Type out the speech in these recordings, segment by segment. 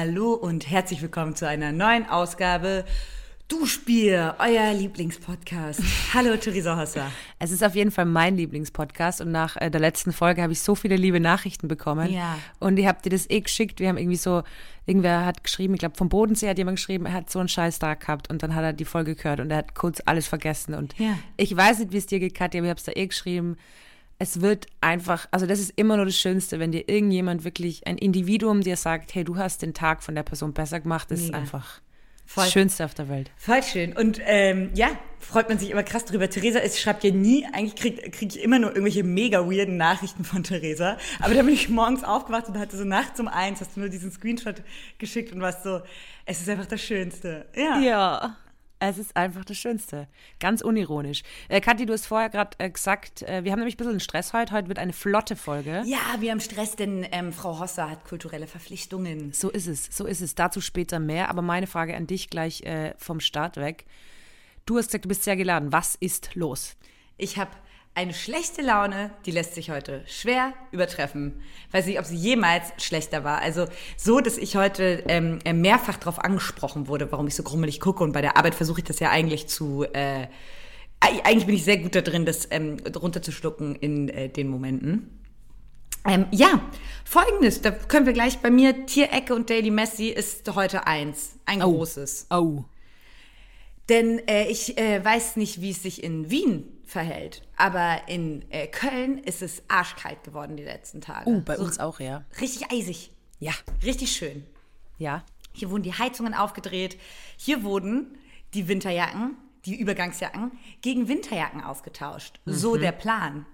Hallo und herzlich willkommen zu einer neuen Ausgabe Duschbier, euer Lieblingspodcast. Hallo Theresa Hosser. Es ist auf jeden Fall mein Lieblingspodcast und nach äh, der letzten Folge habe ich so viele liebe Nachrichten bekommen. Ja. Und ihr habt dir das eh geschickt. Wir haben irgendwie so, irgendwer hat geschrieben, ich glaube vom Bodensee hat jemand geschrieben, er hat so einen scheiß Tag gehabt und dann hat er die Folge gehört und er hat kurz alles vergessen. Und Ja. ich weiß nicht, wie es dir geht, Katja, aber ich habe es da eh geschrieben. Es wird einfach, also das ist immer nur das Schönste, wenn dir irgendjemand wirklich, ein Individuum dir sagt, hey, du hast den Tag von der Person besser gemacht, das ist Mega. einfach Voll. das Schönste auf der Welt. Voll schön. Und ähm, ja, freut man sich immer krass drüber. Theresa ist, schreibt ja nie, eigentlich kriege krieg ich immer nur irgendwelche mega weirden Nachrichten von Theresa. Aber da bin ich morgens aufgewacht und hatte so nachts um eins, hast du nur diesen Screenshot geschickt und warst so, es ist einfach das Schönste. Ja. Ja, es ist einfach das Schönste. Ganz unironisch. Äh, Kathi, du hast vorher gerade äh, gesagt, äh, wir haben nämlich ein bisschen Stress heute. Heute wird eine flotte Folge. Ja, wir haben Stress, denn ähm, Frau Hosser hat kulturelle Verpflichtungen. So ist es, so ist es. Dazu später mehr. Aber meine Frage an dich gleich äh, vom Start weg. Du hast gesagt, du bist sehr geladen. Was ist los? Ich habe eine schlechte Laune, die lässt sich heute schwer übertreffen. Weiß nicht, ob sie jemals schlechter war. Also so, dass ich heute ähm, äh, mehrfach darauf angesprochen wurde, warum ich so grummelig gucke. Und bei der Arbeit versuche ich das ja eigentlich zu... Äh, eig- eigentlich bin ich sehr gut da drin, das ähm, runterzuschlucken in äh, den Momenten. Ähm, ja, folgendes, da können wir gleich bei mir, Tierecke und Daily Messi ist heute eins, ein großes. Oh. Denn äh, ich äh, weiß nicht, wie es sich in Wien verhält, aber in äh, Köln ist es arschkalt geworden die letzten Tage. Uh, bei so uns auch, ja. Richtig eisig. Ja. Richtig schön. Ja. Hier wurden die Heizungen aufgedreht. Hier wurden die Winterjacken, die Übergangsjacken, gegen Winterjacken ausgetauscht. So der Plan.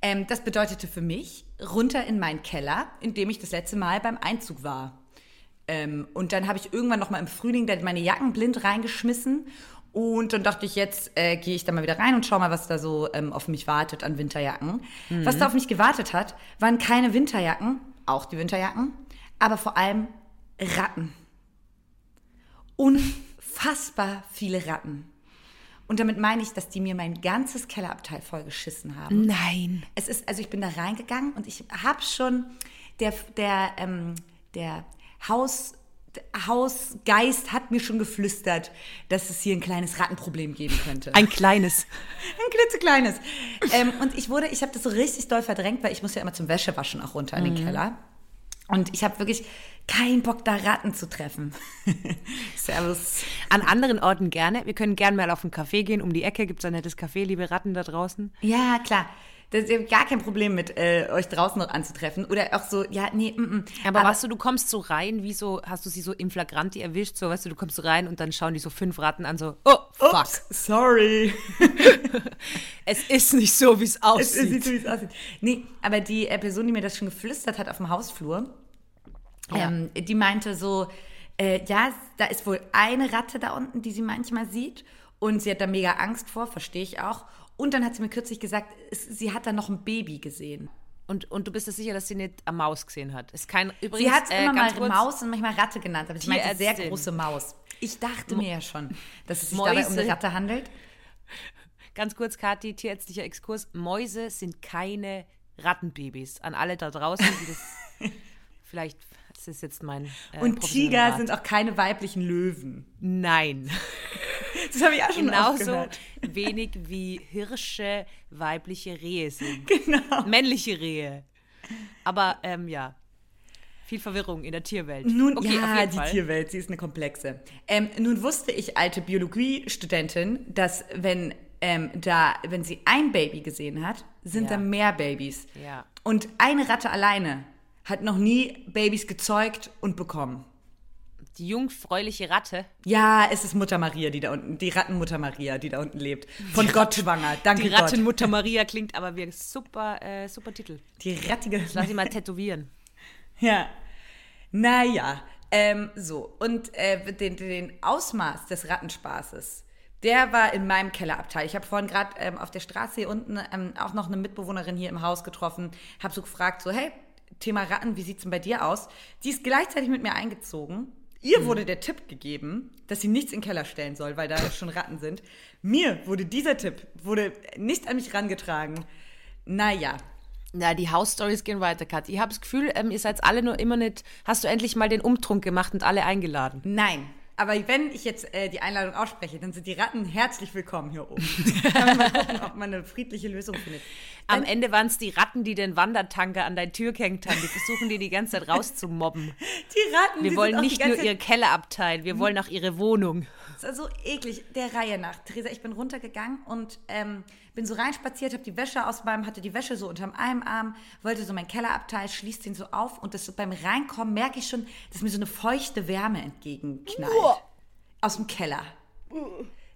Ähm, das bedeutete für mich runter in meinen Keller, in dem ich das letzte Mal beim Einzug war. Ähm, und dann habe ich irgendwann noch mal im Frühling meine Jacken blind reingeschmissen. Und dann dachte ich, jetzt äh, gehe ich da mal wieder rein und schau mal, was da so ähm, auf mich wartet an Winterjacken. Was da auf mich gewartet hat, waren keine Winterjacken, auch die Winterjacken, aber vor allem Ratten. Unfassbar viele Ratten. Und damit meine ich, dass die mir mein ganzes Kellerabteil vollgeschissen haben. Nein. Es ist, also ich bin da reingegangen und ich habe schon, der, der, ähm, der Haus, Hausgeist hat mir schon geflüstert, dass es hier ein kleines Rattenproblem geben könnte. Ein kleines. Ein klitzekleines. ähm, und ich wurde, ich habe das so richtig doll verdrängt, weil ich muss ja immer zum Wäschewaschen auch runter in den Keller. Und ich habe wirklich keinen Bock, da Ratten zu treffen. Servus. An anderen Orten gerne. Wir können gerne mal auf einen Café gehen. Um die Ecke gibt es ein nettes Café, liebe Ratten da draußen. Ja, klar. Das ist ja gar kein Problem mit, äh, euch draußen noch anzutreffen. Oder auch so, ja, nee, mm, mm. Aber, weißt du, du kommst so rein, wie so, hast du sie so im Flagranti erwischt, so, weißt du, du kommst so rein und dann schauen die so fünf Ratten an, so, oh, fuck. Ups, sorry. Es ist nicht so, wie es Es aussieht. sieht so, wie es aussieht. Nee, aber die äh, Person, die mir das schon geflüstert hat auf dem Hausflur, Ja. ähm, die meinte so, äh, ja, da ist wohl eine Ratte da unten, die sie manchmal sieht. Und sie hat da mega Angst vor, verstehe ich auch. Und dann hat sie mir kürzlich gesagt, es, sie hat da noch ein Baby gesehen. Und, und du bist dir sicher, dass sie nicht eine Maus gesehen hat? Ist kein, übrigens, Sie hat es äh, immer mal kurz, Maus und manchmal Ratte genannt, aber ich meinte sehr große Maus. Ich dachte mir ja schon, dass es sich Mäuse. dabei um eine Ratte handelt. Ganz kurz, Kathi, tierärztlicher Exkurs. Mäuse sind keine Rattenbabys. An alle da draußen, die das vielleicht, das ist jetzt mein äh, Und Tiger sind auch keine weiblichen Löwen. Nein. Das habe ich auch schon Genauso wenig wie Hirsche weibliche Rehe sind. Genau. Männliche Rehe. Aber ähm, ja, viel Verwirrung in der Tierwelt. Nun, okay, ja, die Fall. Tierwelt, sie ist eine komplexe. Ähm, nun wusste ich, alte Biologiestudentin, dass wenn ähm, da, wenn sie ein Baby gesehen hat, sind Ja. da mehr Babys. Ja. Und eine Ratte alleine hat noch nie Babys gezeugt und bekommen. Die jungfräuliche Ratte. Ja, es ist Mutter Maria, die da unten, die Rattenmutter Maria, die da unten lebt. Von Gott schwanger. Danke Die Gott. Rattenmutter Maria klingt aber wie ein super, äh, super Titel. Die rattige. Lass sie mal tätowieren. Ja. Naja, ähm, so. Und äh, den, den Ausmaß des Rattenspaßes, der war in meinem Kellerabteil. Ich habe vorhin gerade ähm, auf der Straße hier unten ähm, auch noch eine Mitbewohnerin hier im Haus getroffen, habe so gefragt, so, hey, Thema Ratten, wie sieht's denn bei dir aus? Die ist gleichzeitig mit mir eingezogen. Ihr wurde der Tipp gegeben, dass sie nichts in den Keller stellen soll, weil da schon Ratten sind. Mir wurde dieser Tipp, wurde nicht an mich rangetragen. Naja, Na, die House-Stories gehen weiter, Kathi. Ich habe das Gefühl, ähm, ihr seid alle nur immer nicht. Hast du endlich mal den Umtrunk gemacht und alle eingeladen? Nein. Aber wenn ich jetzt äh, die Einladung ausspreche, dann sind die Ratten herzlich willkommen hier oben. Kann man mal gucken, ob man eine friedliche Lösung findet. Am Ende waren es die Ratten, die den Wandertanker an deine Tür gehängt haben. Die versuchen die die ganze Zeit rauszumobben. Die Ratten, Wir die wollen nicht nur ihre Keller abteilen, wir wollen auch ihre Wohnung. Das war so eklig, der Reihe nach. Theresa, ich bin runtergegangen und ähm, bin so reinspaziert, habe die Wäsche aus meinem, hatte die Wäsche so unterm einem Arm, wollte so meinen Keller abteilen, schließt den so auf und das so beim Reinkommen merke ich schon, dass mir so eine feuchte Wärme entgegenknallt. Aus dem Keller.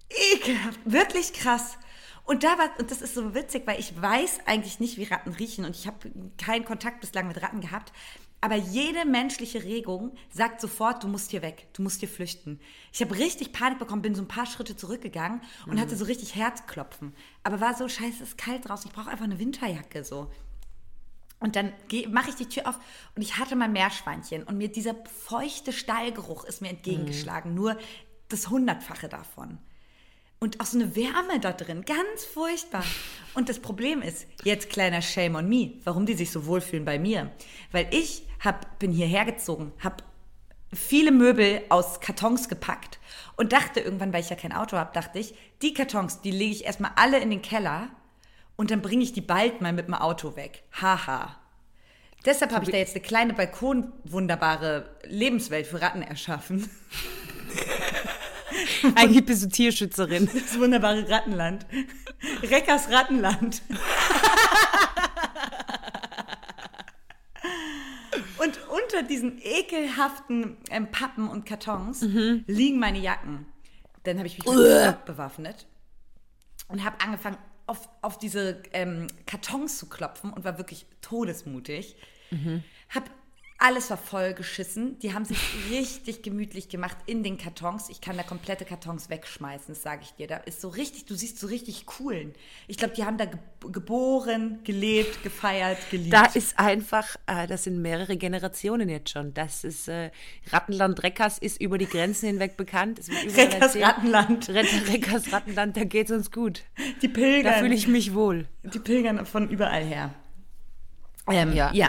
Ekelhaft, wirklich krass. Und da war, und das ist so witzig, weil ich weiß eigentlich nicht, wie Ratten riechen und ich habe keinen Kontakt bislang mit Ratten gehabt. Aber jede menschliche Regung sagt sofort, du musst hier weg, du musst hier flüchten. Ich habe richtig Panik bekommen, bin so ein paar Schritte zurückgegangen und hatte so richtig Herzklopfen. Aber war so, scheiße, es ist kalt draußen, ich brauche einfach eine Winterjacke so. Und dann mache ich die Tür auf und ich hatte mein Meerschweinchen und mir dieser feuchte Stallgeruch ist mir entgegengeschlagen, nur das Hundertfache davon. Und auch so eine Wärme da drin, ganz furchtbar. Und das Problem ist, jetzt kleiner Shame on me, warum die sich so wohlfühlen bei mir. Weil ich hab, bin hierher gezogen, habe viele Möbel aus Kartons gepackt und dachte irgendwann, weil ich ja kein Auto habe, dachte ich, die Kartons, die lege ich erstmal alle in den Keller und dann bringe ich die bald mal mit dem Auto weg. Haha. Deshalb habe ich da jetzt eine kleine Balkon-wunderbare Lebenswelt für Ratten erschaffen. Eigentlich bist du Tierschützerin. Das wunderbare Rattenland. Reckers Rattenland. Und unter diesen ekelhaften ähm, Pappen und Kartons liegen meine Jacken. Dann habe ich mich mit bewaffnet und habe angefangen, auf, auf diese ähm, Kartons zu klopfen und war wirklich todesmutig. Hab alles war voll geschissen. Die haben sich richtig gemütlich gemacht in den Kartons. Ich kann da komplette Kartons wegschmeißen, das sage ich dir. Da ist so richtig, du siehst so richtig coolen. Ich glaube, die haben da ge geboren, gelebt, gefeiert, geliebt. Da ist einfach, äh, das sind mehrere Generationen jetzt schon. Das ist äh, Rattenland Reckers ist über die Grenzen hinweg bekannt. Reckers erzählt. Rattenland. Reckers Rattenland, da geht's uns gut. Die pilgern. Da fühle ich mich wohl. Die pilgern von überall her. Ähm, Ja. ja.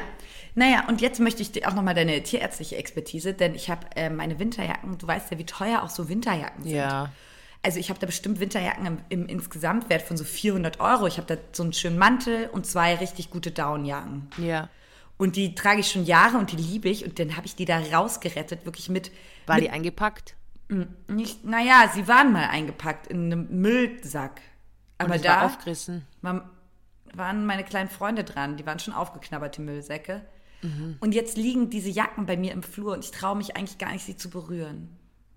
Naja, und jetzt möchte ich dir auch nochmal deine tierärztliche Expertise, denn ich habe äh, meine Winterjacken, du weißt ja, wie teuer auch so Winterjacken sind. Ja. Also ich habe da bestimmt Winterjacken im, im Insgesamtwert von so 400 Euro. Ich habe da so einen schönen Mantel und zwei richtig gute Downjacken. Ja. Und die trage ich schon Jahre und die liebe ich. Und dann habe ich die da rausgerettet, wirklich mit, War mit die eingepackt? nicht, naja, sie waren mal eingepackt in einem Müllsack. Aber da war aufgerissen. war, waren meine kleinen Freunde dran. Die waren schon aufgeknabbert, die Müllsäcke. Mhm. Und jetzt liegen diese Jacken bei mir im Flur und ich traue mich eigentlich gar nicht, sie zu berühren.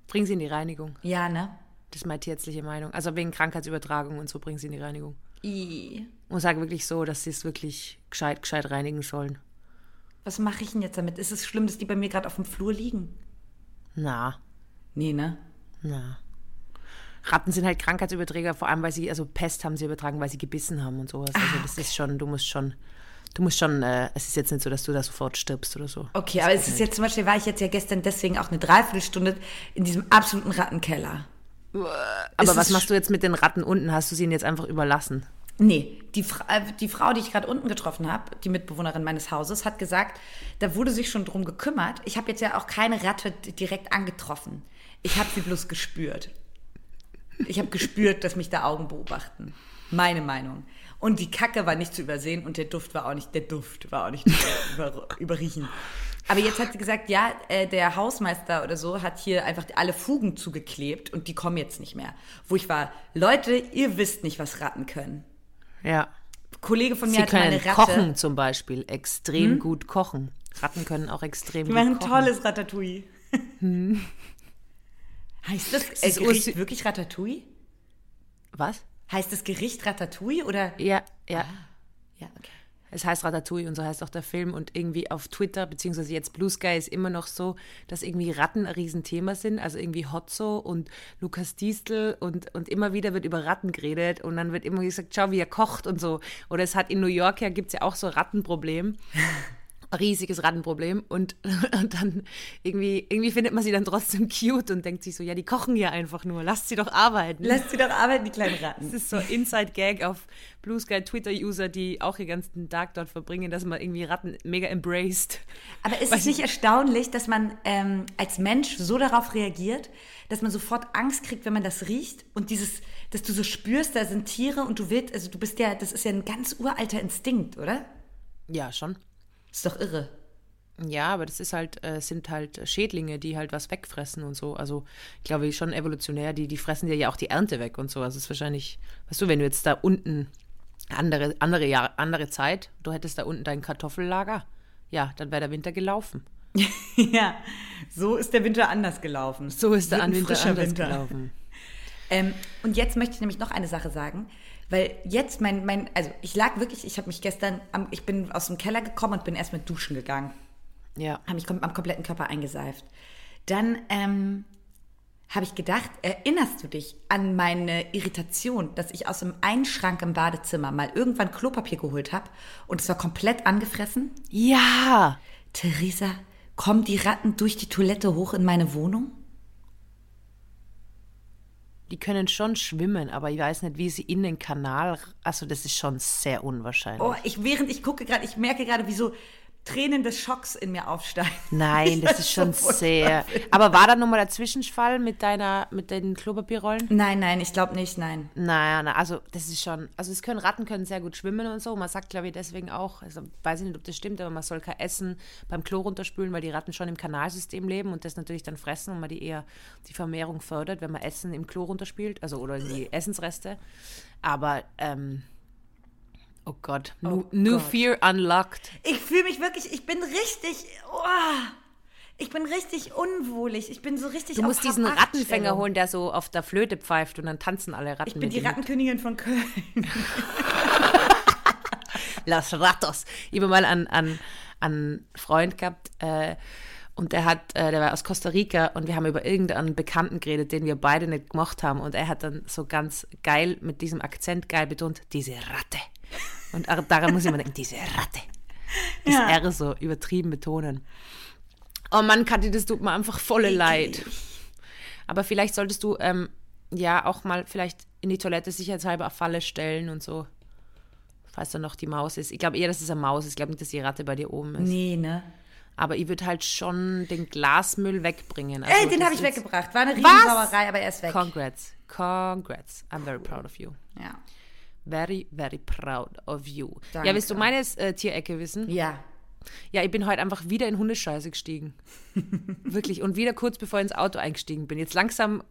Bring sie in die Reinigung. Ja, ne? Das ist meine tierärztliche Meinung. Also wegen Krankheitsübertragung und so bring sie in die Reinigung. I. Und sage wirklich so, dass sie es wirklich gescheit, gescheit reinigen sollen. Was mache ich denn jetzt damit? Ist es schlimm, dass die bei mir gerade auf dem Flur liegen? Na, Nee, ne? na. Ratten sind halt Krankheitsüberträger, vor allem weil sie, also Pest haben sie übertragen, weil sie gebissen haben und sowas. Also das ist schon, du musst schon, du musst schon, äh, es ist jetzt nicht so, dass du da sofort stirbst oder so. Okay, aber es ist jetzt zum Beispiel, war ich jetzt ja gestern deswegen auch eine Dreiviertelstunde in diesem absoluten Rattenkeller. Aber Ist was machst du jetzt mit den Ratten unten? Hast du sie ihnen jetzt einfach überlassen? Nee, die, Fra äh, die Frau, die ich gerade unten getroffen habe, die Mitbewohnerin meines Hauses, hat gesagt, da wurde sich schon drum gekümmert. Ich habe jetzt ja auch keine Ratte direkt angetroffen. Ich habe sie bloß gespürt. Ich habe gespürt, dass mich da Augen beobachten. Meine Meinung. Und die Kacke war nicht zu übersehen und der Duft war auch nicht, der Duft war auch nicht über, über, überriechen. Aber jetzt hat sie gesagt, ja, äh, der Hausmeister oder so hat hier einfach alle Fugen zugeklebt und die kommen jetzt nicht mehr. Wo ich war, Leute, ihr wisst nicht, was Ratten können. Ja. Kollege von mir Sie mal können eine Ratte. kochen zum Beispiel, extrem gut kochen. Ratten können auch extrem Die gut machen kochen. tolles Ratatouille. Heißt das, äh, ist Gericht wirklich Ratatouille? Was? Heißt das Gericht Ratatouille oder? Ja, ja. Ja, okay. Es heißt Ratatouille und so heißt auch der Film und irgendwie auf Twitter, beziehungsweise jetzt Blue Sky ist immer noch so, dass irgendwie Ratten ein Riesenthema sind, also irgendwie Hotzo und Lukas Diestel und, und immer wieder wird über Ratten geredet und dann wird immer gesagt, schau, wie er kocht und so. Oder es hat in New York ja, gibt es ja auch so Rattenproblem. riesiges Rattenproblem und, und dann irgendwie, irgendwie findet man sie dann trotzdem cute und denkt sich so, ja, die kochen ja einfach nur, lasst sie doch arbeiten. Lasst sie doch arbeiten, die kleinen Ratten. Das ist so Inside-Gag auf Blue Sky Twitter-User, die auch ihr ganzen Tag dort verbringen, dass man irgendwie Ratten mega embraced. Aber ist es nicht erstaunlich, dass man ähm, als Mensch so darauf reagiert, dass man sofort Angst kriegt, wenn man das riecht und dieses, dass du so spürst, da sind Tiere und du willst, also du bist ja, das ist ja ein ganz uralter Instinkt, oder? Ja, schon. Ist doch irre. Ja, aber das ist halt, äh, sind halt Schädlinge, die halt was wegfressen und so. Also ich glaube schon evolutionär, die, die fressen dir ja auch die Ernte weg und so. Also es ist wahrscheinlich, weißt du, wenn du jetzt da unten andere, andere, Jahr, andere Zeit, du hättest da unten dein Kartoffellager, ja, dann wäre der Winter gelaufen. ja, so ist der Winter anders gelaufen. So ist der Winter anders Winter. gelaufen. Ähm, und jetzt möchte ich nämlich noch eine Sache sagen, weil jetzt mein, mein also ich lag wirklich, ich habe mich gestern, am, ich bin aus dem Keller gekommen und bin erst mit Duschen gegangen, Ja. habe mich kom am kompletten Körper eingeseift. Dann ähm, habe ich gedacht, erinnerst du dich an meine Irritation, dass ich aus dem Einschrank im Badezimmer mal irgendwann Klopapier geholt habe und es war komplett angefressen? Ja! Theresa, kommen die Ratten durch die Toilette hoch in meine Wohnung? Die können schon schwimmen, aber ich weiß nicht, wie sie in den Kanal. Also, das ist schon sehr unwahrscheinlich. Oh, ich, während ich gucke gerade, ich merke gerade, wie so Tränen des Schocks in mir aufsteigen. Nein, das ist schon so sehr. Aber war da nochmal der Zwischenfall mit deiner, mit den Klopapierrollen? Nein, nein, ich glaube nicht, nein. Naja, na, also das ist schon, also es können Ratten können sehr gut schwimmen und so. Man sagt, glaube ich, deswegen auch, also weiß ich nicht, ob das stimmt, aber man soll kein Essen beim Klo runterspülen, weil die Ratten schon im Kanalsystem leben und das natürlich dann fressen und man die eher die Vermehrung fördert, wenn man Essen im Klo runterspült, also oder die Essensreste. Aber ähm, oh Gott, new, new Gott. fear unlocked. Ich fühle mich wirklich, ich bin richtig, oh, ich bin richtig unwohlig. Ich bin so richtig Du musst diesen. Rattenfänger holen, der so auf der Flöte pfeift und dann tanzen alle Ratten Ich bin die. Rattenkönigin von Köln. Las Ratos. Ich habe mal einen, einen, einen Freund gehabt äh, und der hat, äh, der war aus Costa Rica und wir haben über irgendeinen Bekannten geredet, den wir beide nicht gemacht haben und er hat dann so ganz geil mit diesem Akzent geil betont, diese Ratte. Und ar- daran muss ich immer denken, diese Ratte. Das Ja. R so übertrieben betonen. Oh Mann, Kathi, das tut mir einfach volle leid. Aber vielleicht solltest du ähm, ja auch mal vielleicht in die Toilette sicherheitshalber Falle stellen und so. Falls da noch die Maus ist. Ich glaube eher, dass es eine Maus ist. Ich glaube nicht, dass die Ratte bei dir oben ist. Nee, ne? Aber ich würde halt schon den Glasmüll wegbringen. Also Ey, den habe ich weggebracht. War eine? Riesensauerei, aber er ist weg. Congrats. Congrats. I'm very proud of you. Ja. Very, very proud of you. Danke. Ja, willst du meine äh, Tierecke wissen? Ja. Ja, ich bin heute einfach wieder in Hundescheiße gestiegen. Wirklich. Und wieder kurz bevor ich ins Auto eingestiegen bin. Jetzt langsam.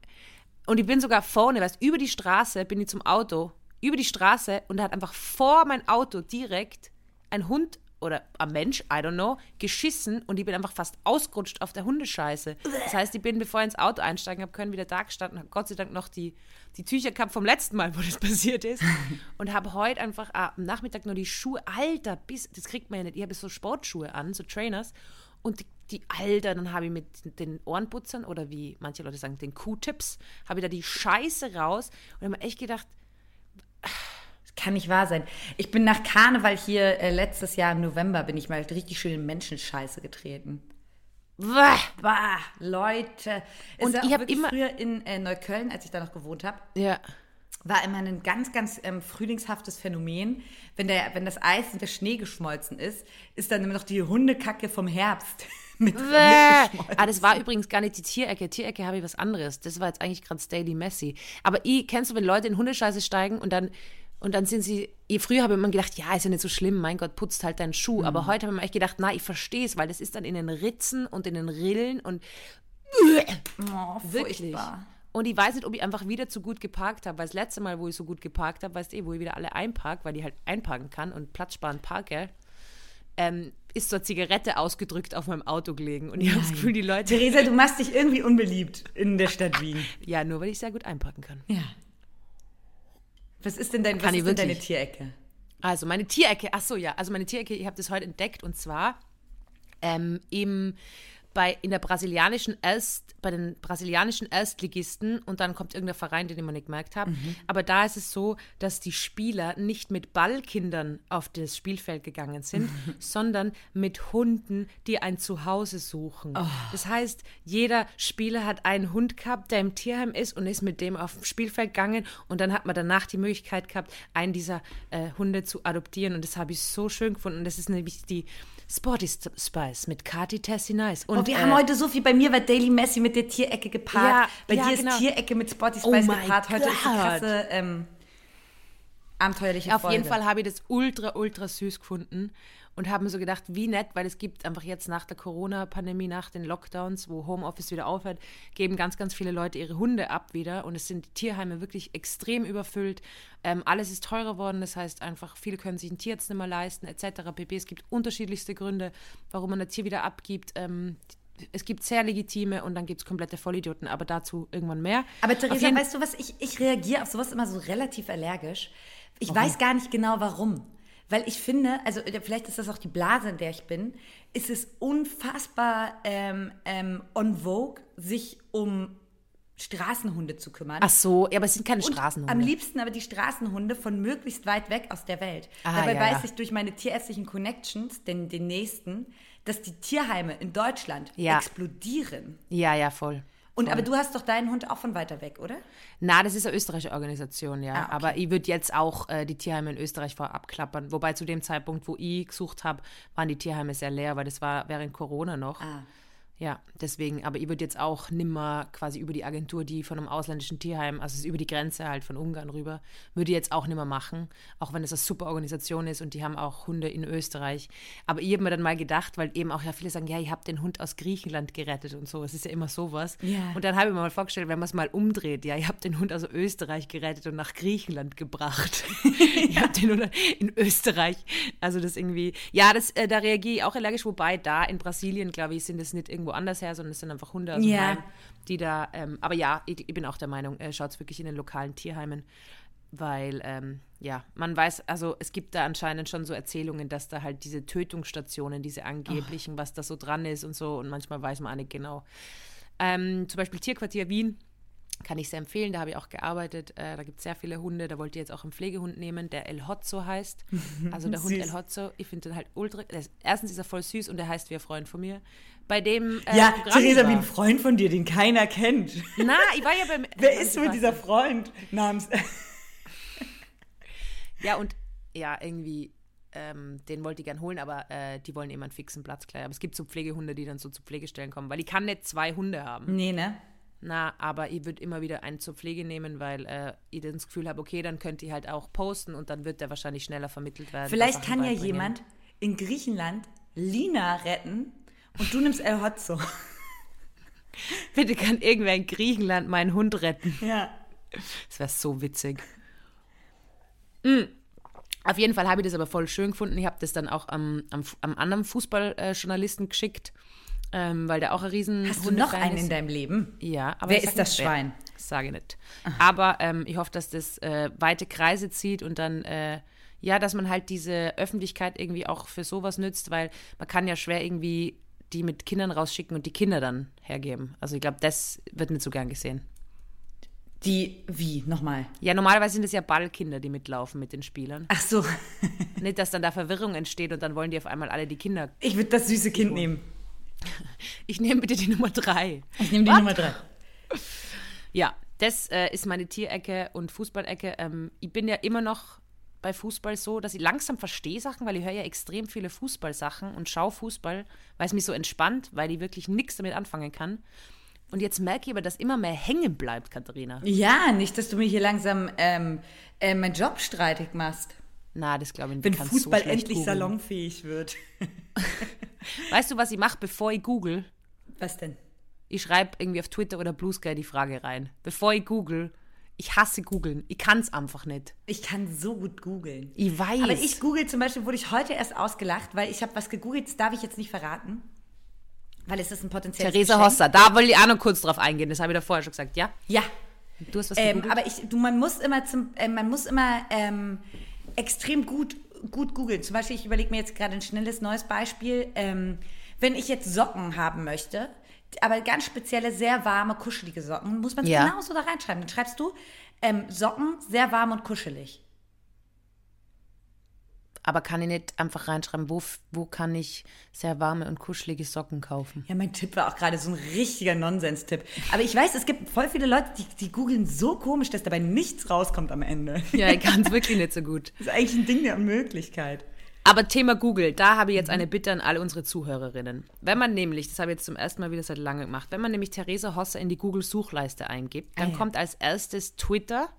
Und ich bin sogar vorne, weißt über die Straße bin ich zum Auto. Über die Straße und da hat einfach vor mein Auto direkt ein Hund oder ein Mensch, I don't know, geschissen und ich bin einfach fast ausgerutscht auf der Hundescheiße. Das heißt, ich bin, bevor ich ins Auto einsteigen habe können, wieder da gestanden, habe Gott sei Dank noch die, die Tücher gehabt vom letzten Mal, wo das passiert ist. und habe heute einfach ah, am Nachmittag nur die Schuhe, Alter, bis, das kriegt man ja nicht. Ich habe so Sportschuhe an, so Trainers. Und die, die Alter, dann habe ich mit den Ohrenputzern oder wie manche Leute sagen, den Q-Tips, habe ich da die Scheiße raus und habe mir echt gedacht, kann nicht wahr sein. Ich bin nach Karneval hier äh, letztes Jahr im November, bin ich mal richtig schön in Menschenscheiße getreten. Wah! Bah, Leute. Es Und ich auch hab wirklich immer- früher in äh, Neukölln, als ich da noch gewohnt habe, ja, war immer ein ganz, ganz ähm, frühlingshaftes Phänomen. Wenn, der, wenn das Eis und der Schnee geschmolzen ist, ist dann immer noch die Hundekacke vom Herbst mit, mitgeschmolzen. Ah, das war übrigens gar nicht die Tierecke. Tierecke habe ich was anderes. Das war jetzt eigentlich gerade Daily Messy. Aber ich, kennst du, wenn Leute in Hundescheiße steigen und dann, und dann sind sie, früher habe ich immer gedacht, ja, ist ja nicht so schlimm, mein Gott, putzt halt deinen Schuh. Mhm. Aber heute habe ich mir echt gedacht, na, ich verstehe es, weil das ist dann in den Ritzen und in den Rillen und Oh, wirklich. furchtbar. Und ich weiß nicht, ob ich einfach wieder zu gut geparkt habe, weil das letzte Mal, wo ich so gut geparkt habe, weißt du eh, wo ich wieder alle einpark, weil ich halt einparken kann und platzsparend parke, ähm, ist so eine Zigarette ausgedrückt auf meinem Auto gelegen. Und ich habe das Gefühl, die Leute Theresa, du machst dich irgendwie unbeliebt in der Stadt Wien. Ja, nur weil ich sehr gut einpacken kann. Ja. Was ist denn, dein, was ist denn deine. Tierecke? Also meine Tierecke, ach so ja, also meine Tierecke, ich habe das heute entdeckt und zwar ähm, im bei, in der brasilianischen Erst, bei den brasilianischen Erstligisten und dann kommt irgendein Verein, den ich mir nicht gemerkt habe. Mhm. Aber da ist es so, dass die Spieler nicht mit Ballkindern auf das Spielfeld gegangen sind, sondern mit Hunden, die ein Zuhause suchen. Oh. Das heißt, jeder Spieler hat einen Hund gehabt, der im Tierheim ist und ist mit dem auf dem Spielfeld gegangen und dann hat man danach die Möglichkeit gehabt, einen dieser äh, Hunde zu adoptieren und das habe ich so schön gefunden. Das ist nämlich die Sporty Spice mit Kati Tessie Nice. Und, Und wir äh, haben heute so viel bei mir, war Daily Messi mit der Tierecke gepaart. Ja, bei ja, dir genau. ist Tierecke mit Spotty Oh Spice my gepaart. Heute ist eine God. krasse, ähm, abenteuerliche Auf Folge. jeden Fall habe ich das ultra, ultra süß gefunden und habe mir so gedacht, wie nett, weil es gibt einfach jetzt nach der Corona-Pandemie, nach den Lockdowns, wo Homeoffice wieder aufhört, geben ganz, ganz viele Leute ihre Hunde ab wieder und es sind die Tierheime wirklich extrem überfüllt. Ähm, alles ist teurer geworden, das heißt einfach, viele können sich einen Tierarzt nicht mehr leisten, etc. pp. Es gibt unterschiedlichste Gründe, warum man ein Tier wieder abgibt. Ähm, es gibt sehr legitime und dann gibt es komplette Vollidioten, aber dazu irgendwann mehr. Aber Theresa, weißt du was, ich, ich reagiere auf sowas immer so relativ allergisch. Ich weiß gar nicht genau warum. Weil ich finde, also vielleicht ist das auch die Blase, in der ich bin, ist es unfassbar ähm, ähm, on vogue, sich um Straßenhunde zu kümmern. Ach so, ja, aber es sind keine Und Straßenhunde. Am liebsten aber die Straßenhunde von möglichst weit weg aus der Welt. Ah, Dabei ja, weiß ja. ich durch meine tierärztlichen Connections, den, den nächsten, dass die Tierheime in Deutschland Ja. explodieren. ja, ja, voll. Und aber du hast doch deinen Hund auch von weiter weg, oder? Na, das ist eine österreichische Organisation, ja. Ah, okay. Aber ich würde jetzt auch äh, die Tierheime in Österreich vorab klappern. Wobei zu dem Zeitpunkt, wo ich gesucht habe, waren die Tierheime sehr leer, weil das war während Corona noch. Ah. Ja, deswegen, aber ich würde jetzt auch nimmer quasi über die Agentur, die von einem ausländischen Tierheim, also über die Grenze halt von Ungarn rüber, würde ich jetzt auch nimmer machen, auch wenn es eine super Organisation ist und die haben auch Hunde in Österreich. Aber ich habe mir dann mal gedacht, weil eben auch ja viele sagen, ja, ich habe den Hund aus Griechenland gerettet und so, es ist ja immer sowas. Ja. Und dann habe ich mir mal vorgestellt, wenn man es mal umdreht, ja, ich habe den Hund aus Österreich gerettet und nach Griechenland gebracht. ich habe den Hund in Österreich, also das irgendwie, ja, das, äh, da reagiere ich auch allergisch, wobei da in Brasilien, glaube ich, sind es nicht irgendwo anders her, sondern es sind einfach Hunde aus dem Ja. Heim, die da, ähm, aber ja, ich, ich bin auch der Meinung, äh, schaut es wirklich in den lokalen Tierheimen, weil, ähm, ja, man weiß, also es gibt da anscheinend schon so Erzählungen, dass da halt diese Tötungsstationen, diese angeblichen, was da so dran ist und so und manchmal weiß man auch nicht genau. Ähm, zum Beispiel Tierquartier Wien kann ich sehr empfehlen, da habe ich auch gearbeitet. Äh, da gibt es sehr viele Hunde. Da wollte ich jetzt auch einen Pflegehund nehmen, der El Hotzo heißt. Also der Hund. El Hotzo, ich finde den halt ultra. Ist, erstens ist er voll süß und er heißt wie ein Freund von mir. Bei dem. Äh, Ja, Programm Theresa, war. wie ein Freund von dir, den keiner kennt. Na, ich war ja beim. Wer ist wohl dieser Freund namens... Ja, und ja, irgendwie. Ähm, den wollte ich gern holen, aber äh, die wollen immer einen fixen Platz gleich. Aber es gibt so Pflegehunde, die dann so zu Pflegestellen kommen, weil ich kann nicht zwei Hunde haben. Nee, ne? Na, aber ich würde immer wieder einen zur Pflege nehmen, weil äh, ich das Gefühl habe, okay, dann könnt ihr halt auch posten und dann wird der wahrscheinlich schneller vermittelt werden. Vielleicht kann ja jemand in Griechenland Lina retten und du nimmst El Hotzo. Bitte kann irgendwer in Griechenland meinen Hund retten. Ja. Das wäre so witzig. Mm. Auf jeden Fall habe ich das aber voll schön gefunden. Ich habe das dann auch am, am, am anderen Fußballjournalisten geschickt, ähm, weil der auch ein riesen Hast du noch einen ist. in deinem Leben? Ja, aber Wer ist das nicht. Schwein? Sage ich nicht. Aber ähm, ich hoffe, dass das äh, weite Kreise zieht und dann, äh, ja, dass man halt diese Öffentlichkeit irgendwie auch für sowas nützt, weil man kann ja schwer irgendwie die mit Kindern rausschicken und die Kinder dann hergeben. Also ich glaube, das wird nicht so gern gesehen. Die, wie? Nochmal. Ja, normalerweise sind es ja Ballkinder, die mitlaufen mit den Spielern. Ach so, Nicht, dass dann da Verwirrung entsteht und dann wollen die auf einmal alle die Kinder. ich würde das süße Kind nehmen. Ich nehme bitte die Nummer drei. Ich nehme die Was? Nummer drei. Ja, das äh, ist meine Tierecke und Fußballecke. Ähm, ich bin ja immer noch bei Fußball so, dass ich langsam verstehe Sachen, weil ich höre ja extrem viele Fußballsachen und schaue Fußball, weil es mich so entspannt, weil ich wirklich nichts damit anfangen kann. Und jetzt merke ich aber, dass immer mehr hängen bleibt, Katharina. Ja, nicht, dass du mir hier langsam ähm, äh, meinen Job streitig machst. Na, das glaube ich nicht. Wenn Fußball schlecht endlich googeln. salonfähig wird. Weißt du, was ich mache, bevor ich google? Was denn? Ich schreibe irgendwie auf Twitter oder Blue Sky die Frage rein. Bevor ich google, ich hasse googeln. Ich kann es einfach nicht. Ich kann so gut googeln. Ich weiß. Aber ich google zum Beispiel, wurde ich heute erst ausgelacht, weil ich habe was gegoogelt, das darf ich jetzt nicht verraten. Weil es ist ein potenzielles Theresa. Hosser, da wollte ich auch noch kurz drauf eingehen. Das habe ich da vorher schon gesagt, ja? Ja, Du hast was ähm, gegoogelt? aber ich, du, man muss immer, zum, äh, man muss immer ähm, extrem gut, gut googeln. Zum Beispiel, ich überlege mir jetzt gerade ein schnelles neues Beispiel. Ähm, wenn ich jetzt Socken haben möchte, aber ganz spezielle, sehr warme, kuschelige Socken, muss man es Ja. genauso da reinschreiben. Dann schreibst du ähm, Socken, sehr warm und kuschelig. Aber kann ich nicht einfach reinschreiben, wo, wo kann ich sehr warme und kuschelige Socken kaufen? Ja, mein Tipp war auch gerade so ein richtiger Nonsens-Tipp. Aber ich weiß, es gibt voll viele Leute, die, die googeln so komisch, dass dabei nichts rauskommt am Ende. Ja, ich kann es wirklich nicht so gut. Das ist eigentlich ein Ding der Unmöglichkeit. Aber Thema Google, da habe ich jetzt eine Bitte an alle unsere Zuhörerinnen. Wenn man nämlich, das habe ich jetzt zum ersten Mal wieder seit langem gemacht, wenn man nämlich Theresa Hosser in die Google-Suchleiste eingibt, dann Ah, ja. kommt als erstes Twitter,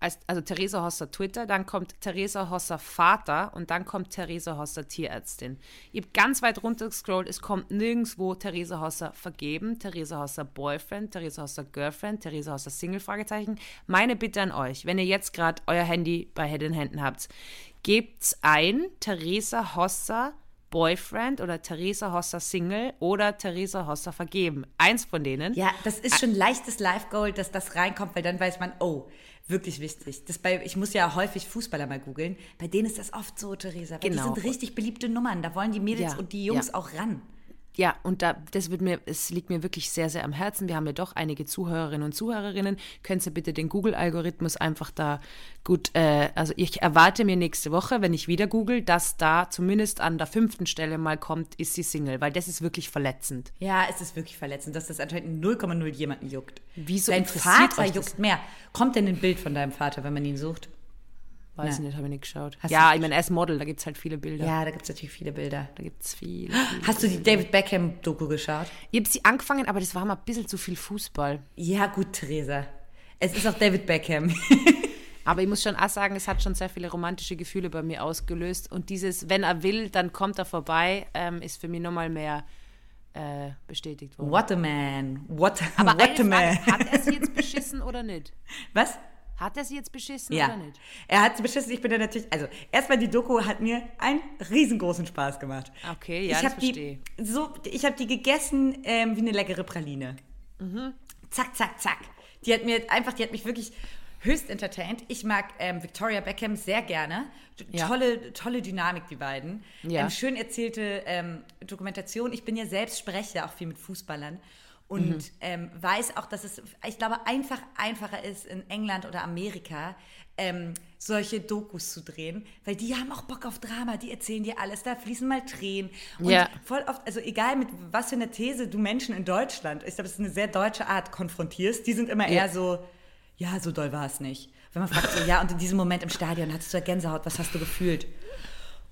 als, also Theresa Hosser Twitter, dann kommt Theresa Hosser Vater und dann kommt Theresa Hosser Tierärztin. Ihr habt ganz weit runter gescrollt, es kommt nirgendwo Theresa Hosser vergeben, Theresa Hosser Boyfriend, Theresa Hosser Girlfriend, Theresa Hosser Single, Fragezeichen. Meine Bitte an euch, wenn ihr jetzt gerade euer Handy bei den Händen habt, gebt's ein Theresa Hosser Boyfriend oder Theresa Hosser Single oder Theresa Hosser vergeben. Eins von denen. Ja, das ist schon leichtes Live-Goal, dass das reinkommt, weil dann weiß man, oh, wirklich wichtig. Das bei, ich muss ja häufig Fußballer mal googeln. Bei denen ist das oft so, Theresa. Weil Genau. Die sind richtig beliebte Nummern. Da wollen die Mädels Ja, und die Jungs ja. auch ran. Ja, und da, das wird mir, es liegt mir wirklich sehr, sehr am Herzen. Wir haben ja doch einige Zuhörerinnen und Zuhörerinnen. Können Sie bitte den Google-Algorithmus einfach da gut, äh, also ich erwarte mir nächste Woche, wenn ich wieder google, dass da zumindest an der fünften Stelle mal kommt, ist sie Single, weil das ist wirklich verletzend. Ja, es ist wirklich verletzend, dass das anscheinend 0,0 jemanden juckt. Wieso Dein Vater juckt mehr. Kommt denn ein Bild von deinem Vater, wenn man ihn sucht? Weiß Ja. nicht, habe ich nicht geschaut. Hast ja, ich meine, er ist Model, da gibt es halt viele Bilder. Ja, da gibt es natürlich viele Bilder. Da gibt es viele. Hast du die David Beckham-Doku geschaut? Ich habe sie angefangen, aber das war mal ein bisschen zu viel Fußball. Ja, gut, Theresa. Es ist auch David Beckham. Aber ich muss schon auch sagen, es hat schon sehr viele romantische Gefühle bei mir ausgelöst. Und dieses, wenn er will, dann kommt er vorbei, ähm, ist für mich nochmal mehr äh, bestätigt worden. What a man. What, Aber what a man. Frage, hat er sie jetzt beschissen oder nicht? Was? Hat er sie jetzt beschissen Ja. oder nicht? Er hat sie beschissen. Ich bin da natürlich. Also, erstmal die Doku hat mir einen riesengroßen Spaß gemacht. Okay, ja, ich das hab die, verstehe. so, Ich habe die gegessen ähm, wie eine leckere Praline. Mhm. Zack, zack, zack. Die hat mir einfach, die hat mich wirklich höchst entertained. Ich mag ähm, Victoria Beckham sehr gerne. Ja. Tolle, tolle Dynamik, die beiden. Ja. Ähm, schön erzählte ähm, Dokumentation. Ich bin ja selbst Sprecher, auch viel mit Fußballern. Und Mhm. ähm, weiß auch, dass es, ich glaube, einfach einfacher ist, in England oder Amerika ähm, solche Dokus zu drehen, weil die haben auch Bock auf Drama, die erzählen dir alles, da fließen mal Tränen. Und Ja. voll oft, also egal mit was für einer These du Menschen in Deutschland, ich glaube, das ist eine sehr deutsche Art, konfrontierst, die sind immer Ja. eher so, ja, so doll war es nicht. Wenn man fragt so, ja, und in diesem Moment im Stadion hattest du ja Gänsehaut, was hast du gefühlt?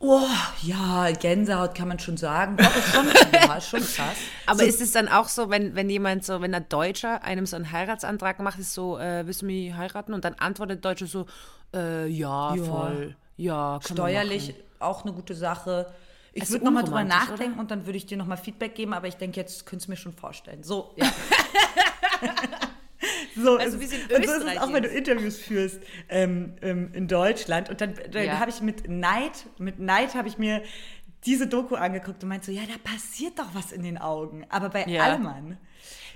Oh, ja, Gänsehaut kann man schon sagen. Doch, ist schon, ja, schon krass. Aber so, ist es dann auch so, wenn, wenn jemand so, wenn ein Deutscher einem so einen Heiratsantrag macht, ist so, äh, willst du mich heiraten? Und dann antwortet der Deutsche so, äh, ja, Ja. voll, ja, steuerlich auch eine gute Sache. Ich Ist würde nochmal drüber nachdenken oder? und dann würde ich dir nochmal Feedback geben, aber ich denke, jetzt könntest du mir schon vorstellen. So, ja. so, Also es in und so ist es auch, wenn du. Interviews führst ähm, ähm, in Deutschland. Und dann, dann Ja. habe ich mit Neid, mit Neid habe ich mir diese Doku angeguckt und meinte so, ja, da passiert doch was in den Augen. Aber bei Ja. Allmann.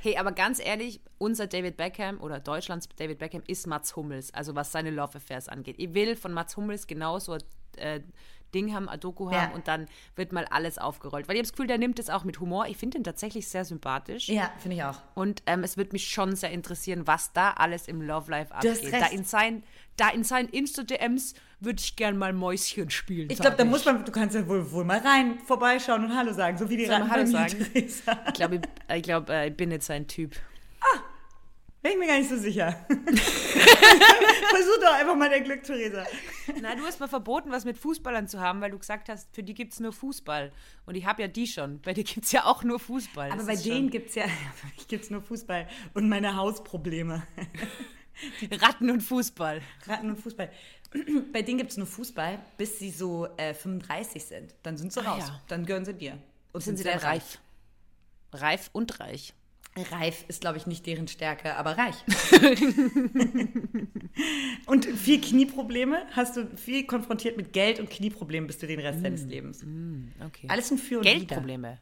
Hey, aber ganz ehrlich, unser David Beckham oder Deutschlands David Beckham ist Mats Hummels, also was seine Love Affairs angeht. Ich will von Mats Hummels genauso äh, Ding haben, ein Doku Ja. haben und dann wird mal alles aufgerollt. Weil ich habe das Gefühl, der nimmt es auch mit Humor. Ich finde ihn tatsächlich sehr sympathisch. Ja, finde ich auch. Und ähm, es wird mich schon sehr interessieren, was da alles im Love Life abgeht. Da in, sein, da in seinen Insta-DMs würde ich gern mal Mäuschen spielen. Ich glaube, da muss man, du kannst ja wohl, wohl mal rein, vorbeischauen und Hallo sagen, so wie die Ratten Hallo sagen? Theresa. Ich glaube, ich, ich, glaub, äh, ich bin nicht sein Typ. Bin ich mir gar nicht so sicher. Versuch doch einfach mal dein Glück, Theresa. Na, du hast mir verboten, was mit Fußballern zu haben, weil du gesagt hast, für die gibt es nur Fußball. Und ich habe ja die schon. Bei dir gibt es ja auch nur Fußball. Aber Das bei ist denen gibt es ja, für mich gibt es nur Fußball und meine Hausprobleme. Ratten und Fußball. Ratten und Fußball. Bei denen gibt es nur Fußball, bis sie so äh, 35 sind. Dann sind sie Ah, raus. ja. Dann gehören sie dir. Und Sind sie sehr dann reif? Reif und reich. Reif ist, glaube ich, nicht deren Stärke, aber reich. und viel Knieprobleme? Hast du viel konfrontiert mit Geld und Knieproblemen bist du den Rest deines Lebens? Okay. Alles ein Für und. Geldprobleme.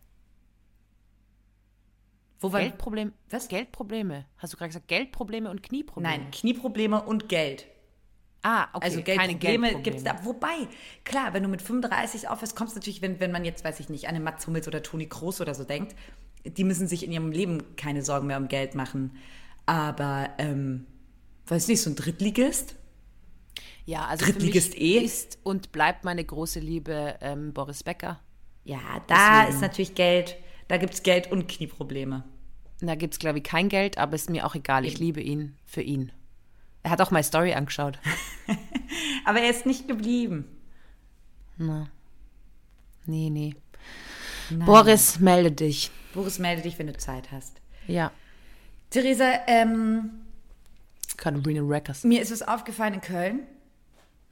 Wo war, Geldprobleme. Was? Geldprobleme. Hast du gerade gesagt, Geldprobleme und Knieprobleme? Nein, Knieprobleme und Geld. Ah, okay, Also keine Geldprobleme Geldprobleme. gibt es da. Wobei, klar, wenn du mit 35 aufhörst, kommst du natürlich, wenn, wenn man jetzt, weiß ich nicht, an eine Mats Hummels oder Toni Kroos oder so denkt, die müssen sich in ihrem Leben keine Sorgen mehr um Geld machen. Aber, ähm, weiß nicht, so ein Drittligist? Ja, also Drittligist für mich eh? ist und bleibt meine große Liebe ähm, Boris Becker. Ja, da Deswegen. ist natürlich Geld, da gibt es Geld und Knieprobleme. Da gibt es, glaube ich, kein Geld, aber ist mir auch egal. Ich liebe ihn für ihn. Er hat auch meine Story angeschaut. Aber er ist nicht geblieben. Nee, nee. Boris, melde dich. Boris, melde dich, wenn du Zeit hast. Ja. Theresa, ähm, Katharina Reckers. Mir ist es aufgefallen in Köln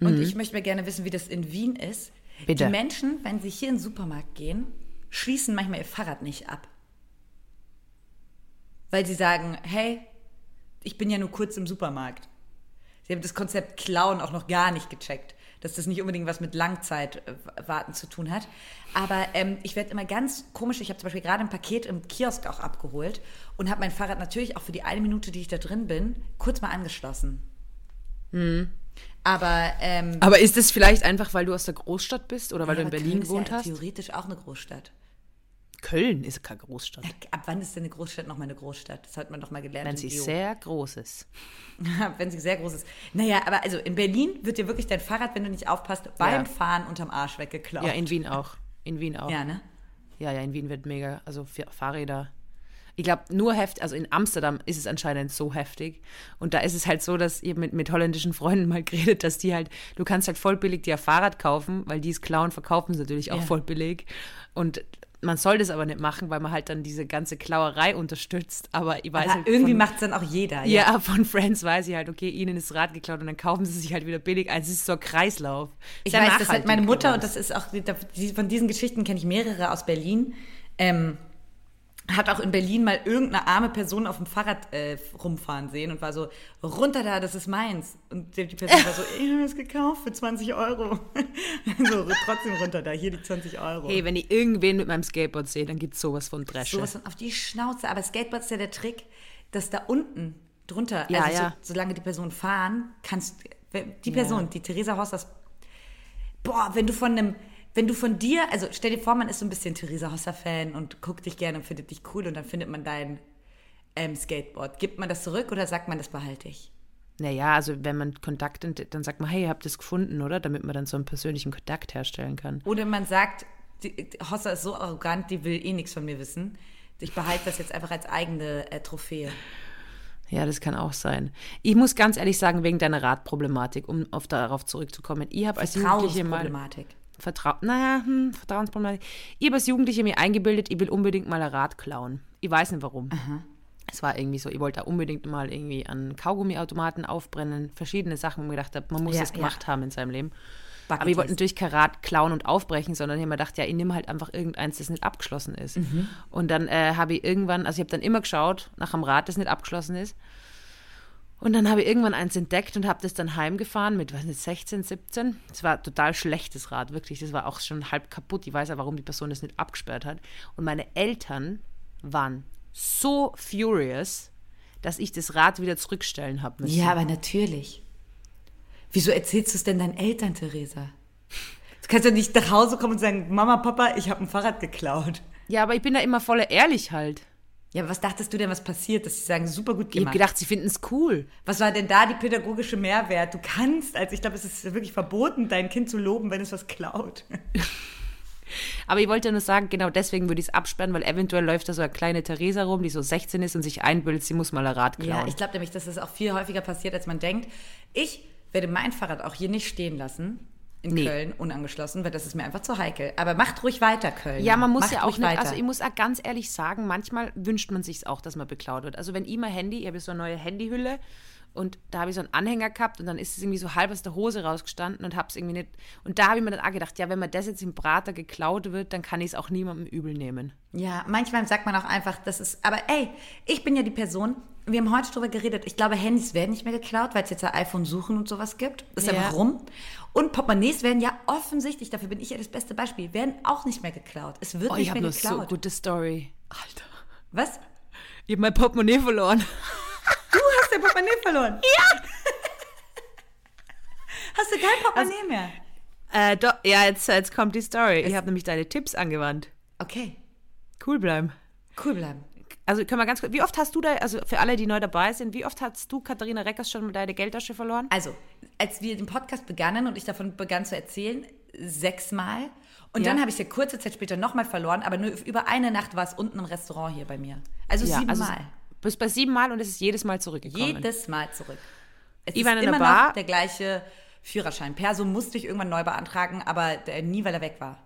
und ich möchte mir gerne wissen, wie das in Wien ist. Bitte. Die Menschen, wenn sie hier in den Supermarkt gehen, schließen manchmal ihr Fahrrad nicht ab. Weil sie sagen, hey, ich bin ja nur kurz im Supermarkt. Sie haben das Konzept Klauen auch noch gar nicht gecheckt, dass das nicht unbedingt was mit Langzeitwarten zu tun hat. Aber ähm, ich werde immer ganz komisch. Ich habe zum Beispiel gerade ein Paket im Kiosk auch abgeholt und habe mein Fahrrad natürlich auch für die eine Minute, die ich da drin bin, kurz mal angeschlossen. Aber ähm, Aber ist es vielleicht einfach, weil du aus der Großstadt bist oder weil ja, du in Berlin gewohnt ja hast? Theoretisch auch eine Großstadt. Köln ist keine Großstadt. Ab wann ist denn eine Großstadt noch mal eine Großstadt? Das hat man doch mal gelernt. Wenn sie Bio. sehr groß ist. wenn sie sehr groß ist. Naja, aber also in Berlin wird dir wirklich dein Fahrrad, wenn du nicht aufpasst, beim Ja. Fahren unterm Arsch weggeklaut. Ja, in Wien auch. In Wien auch. Ja, ne? Ja, ja, in Wien wird mega, also für Fahrräder. Ich glaube, nur heftig, also in Amsterdam ist es anscheinend so heftig. Und da ist es halt so, dass ihr mit, mit holländischen Freunden mal geredet, dass die halt, du kannst halt voll billig dir ein Fahrrad kaufen, weil die es klauen, verkaufen sie natürlich auch Ja. voll billig. Und man soll das aber nicht machen, weil man halt dann diese ganze Klauerei unterstützt. Aber ich weiß Aber halt irgendwie macht es dann auch jeder. ja, von Friends weiß ich halt, okay, ihnen ist Rad geklaut und dann kaufen sie sich halt wieder billig. Also es ist so ein Kreislauf. Ich Sehr weiß, das hat meine Mutter, und das ist auch, von diesen Geschichten kenne ich mehrere aus Berlin, ähm, hat auch in Berlin mal irgendeine arme Person auf dem Fahrrad äh, rumfahren sehen und war so, runter da, das ist meins. Und die Person war so, ich habe es gekauft für 20 Euro. so, trotzdem runter da, hier die 20 Euro. Hey, wenn ich irgendwen mit meinem Skateboard sehe, dann gibt es sowas von Dresche. Sowas von auf die Schnauze. Aber Skateboard ist ja der Trick, dass da unten drunter, Ja, also ja. So, solange die Person fahren, kannst die Person, die Theresa Horst, das boah, wenn du von einem, wenn du von dir, also stell dir vor, man ist so ein bisschen Theresa Hosser-Fan und guckt dich gerne und findet dich cool und dann findet man dein ähm, Skateboard. Gibt man das zurück oder sagt man, das behalte ich? Naja, also wenn man Kontakt, dann sagt man, hey, ihr habt es gefunden, oder? Damit man dann so einen persönlichen Kontakt herstellen kann. Oder man sagt, die, Hosser ist so arrogant, die will eh nichts von mir wissen. Ich behalte das jetzt einfach als eigene äh, Trophäe. Ja, das kann auch sein. Ich muss ganz ehrlich sagen, wegen deiner Radproblematik, um auf darauf zurückzukommen. Ich habe als Jugendliche mal Trauungsproblematik. Vertrau naja, hm, Vertrauensproblematik. Ich habe als Jugendliche mir eingebildet, ich will unbedingt mal ein Rad klauen. Ich weiß nicht warum. Es war irgendwie so, ich wollte da unbedingt mal irgendwie an Kaugummiautomaten aufbrennen, verschiedene Sachen, wo ich mir gedacht habe, man muss Ja, das ja. gemacht haben in seinem Leben. Bucketlist. Aber ich wollte natürlich kein Rad klauen und aufbrechen, sondern ich habe mir gedacht, ja, ich nehme halt einfach irgendeins, das nicht abgeschlossen ist. Mhm. Und dann äh, habe ich irgendwann, also ich habe dann immer geschaut nach einem Rad, das nicht abgeschlossen ist. Und dann habe ich irgendwann eins entdeckt und habe das dann heimgefahren mit, weiß nicht, 16, 17. Das war total schlechtes Rad, wirklich. Das war auch schon halb kaputt. Ich weiß ja, warum die Person das nicht abgesperrt hat. Und meine Eltern waren so furious, dass ich das Rad wieder zurückstellen habe müssen. Ja, aber natürlich. Wieso erzählst du es denn deinen Eltern, Theresa? Du kannst ja nicht nach Hause kommen und sagen, Mama, Papa, ich habe ein Fahrrad geklaut. ja, aber ich bin da immer voll ehrlich halt. Ja, aber was dachtest du denn, was passiert, dass sie sagen, super gut Ich habe gemacht? gedacht, sie finden es cool. was war denn da die pädagogische Mehrwert? Du kannst, also ich glaube, es ist wirklich verboten, dein Kind zu loben, wenn es was klaut. Aber ich wollte nur sagen, genau deswegen würde ich es absperren, weil eventuell läuft da so eine kleine Theresa rum, die so 16 ist und sich einbildet, sie muss mal ein Rad klauen. Ja, ich glaube nämlich, dass das auch viel häufiger passiert, als man denkt. Ich werde mein Fahrrad auch hier nicht stehen lassen. In Nee. Köln, unangeschlossen, weil das ist mir einfach zu heikel. Aber macht ruhig weiter, Köln. Ja, man muss macht ja auch nicht, weiter. also ich muss auch ganz ehrlich sagen, manchmal wünscht man sich auch, dass man beklaut wird. Also wenn ich mein Handy, ich habe so eine neue Handyhülle und da habe ich so einen Anhänger gehabt und dann ist es irgendwie so halb aus der Hose rausgestanden und habe es irgendwie nicht. Und da habe ich mir dann auch gedacht, ja, wenn mir das jetzt im Prater geklaut wird, dann kann ich es auch niemandem übel nehmen. Ja, manchmal sagt man auch einfach, das ist, aber ey, ich bin ja die Person, wir haben heute drüber geredet, ich glaube, Handys werden nicht mehr geklaut, weil es jetzt ja iPhone suchen und sowas gibt. Das ist Ja. einfach rum. Und Portemonnaies werden ja offensichtlich, dafür bin ich ja das beste Beispiel, werden auch nicht mehr geklaut. Es wird Oh, nicht ich habe mehr noch so geklaut. gute Story. Alter. Was? Ich habe mein Portemonnaie verloren. Du hast dein Portemonnaie verloren. Hast du kein Portemonnaie mehr? Äh, do, ja, jetzt, jetzt kommt die Story. Ich habe nämlich deine Tipps angewandt. Okay, Cool bleiben. cool bleiben. Also können wir ganz kurz, wie oft hast du da, also für alle, die neu dabei sind, wie oft hast du, Katharina Reckers, schon deine Geldtasche verloren? Also, als wir den Podcast begannen und ich davon begann zu erzählen, sechsmal. Und Ja. dann habe ich sie kurze Zeit später nochmal verloren, aber nur über eine Nacht war es unten im Restaurant hier bei mir. Also siebenmal. also bis bei sieben Mal und es ist jedes Mal zurückgekommen. Jedes Mal zurück. Es Ich war ist immer Bar. noch der gleiche Führerschein. Perso musste ich irgendwann neu beantragen, aber der, nie, weil er weg war.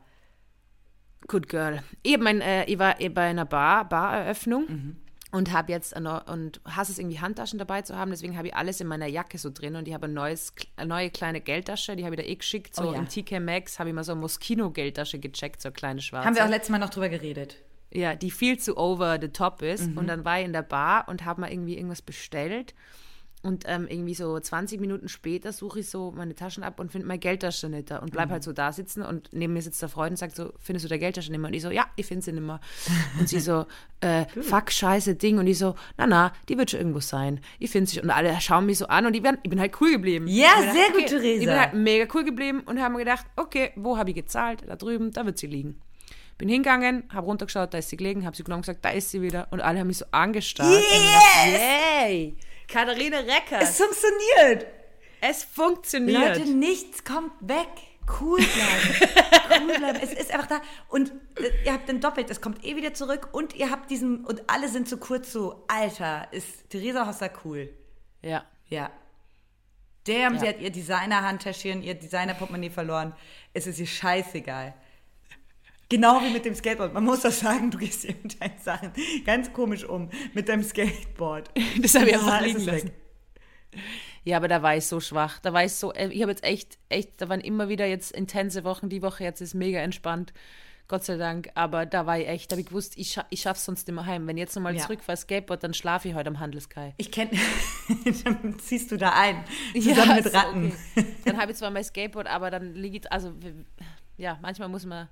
Good girl. Ich, hab mein, äh, ich war bei einer Bar, Bareröffnung und habe jetzt eine, und hasse es irgendwie Handtaschen dabei zu haben, deswegen habe ich alles in meiner Jacke so drin und ich habe ein neues, eine neue kleine Geldtasche, die habe ich da eh geschickt, so Oh ja. im TK Maxx habe ich mal so eine Moschino-Geldtasche gecheckt, so eine kleine schwarze. Haben wir auch letztes Mal noch drüber geredet. Ja, die viel zu over the top ist. Mhm. Und dann war ich in der Bar und habe mal irgendwie irgendwas bestellt. Und ähm, irgendwie so 20 Minuten später suche ich so meine Taschen ab und finde meine Geldtasche nicht da. Und bleib Mhm. halt so da sitzen und neben mir sitzt der Freund und sagt so, findest du der Geldtasche nicht mehr? Und ich so, ja, ich finde sie nicht mehr. Und sie so, äh, fuck, scheiße Ding. Und ich so, na na, die wird schon irgendwo sein. Ich finde sie. Und alle schauen mich so an und ich, bin, ich bin halt cool geblieben. Ja, Ich bin sehr halt, gut, Theresa. Ich bin halt mega cool geblieben und haben mir gedacht, okay, wo habe ich gezahlt? Da drüben, da wird sie liegen. Bin hingegangen, habe runtergeschaut, da ist sie gelegen, habe sie genommen und gesagt, da ist sie wieder. Und alle haben mich so angestarrt. Und ich dachte, Yay! Katharina Reckers, Es funktioniert. es funktioniert. Leute, nichts kommt weg. Cool bleiben. cool bleiben. Es ist einfach da. Und äh, ihr habt dann doppelt, es kommt eh wieder zurück und ihr habt diesen, und alle sind so kurz so, Alter, ist Theresa Hosser cool. ja. Ja. Damn, Ja. sie hat ihr Designer-Handtäschchen, ihr Designer-Portemonnaie verloren. Es ist ihr scheißegal. Genau wie mit dem Skateboard. Man muss doch sagen, du gehst hier mit deinen Sachen ganz komisch um. Mit deinem Skateboard. Das habe ich Ja, einfach liegen lassen. weg. Ja, aber da war ich so schwach. Da war ich so, äh, ich habe jetzt echt, echt, da waren immer wieder jetzt intense Wochen. Die Woche jetzt ist mega entspannt. Gott sei Dank. Aber da war ich echt, da habe ich gewusst, ich, scha ich schaff's sonst immer heim. Wenn ich jetzt nochmal Ja. zurückfahre Skateboard, dann schlafe ich heute am Handelskai. Ich kenne, dann ziehst du da ein. Zusammen mit ist Ratten. okay. Dann habe ich zwar mein Skateboard, aber dann liegt, also, ja, manchmal muss man,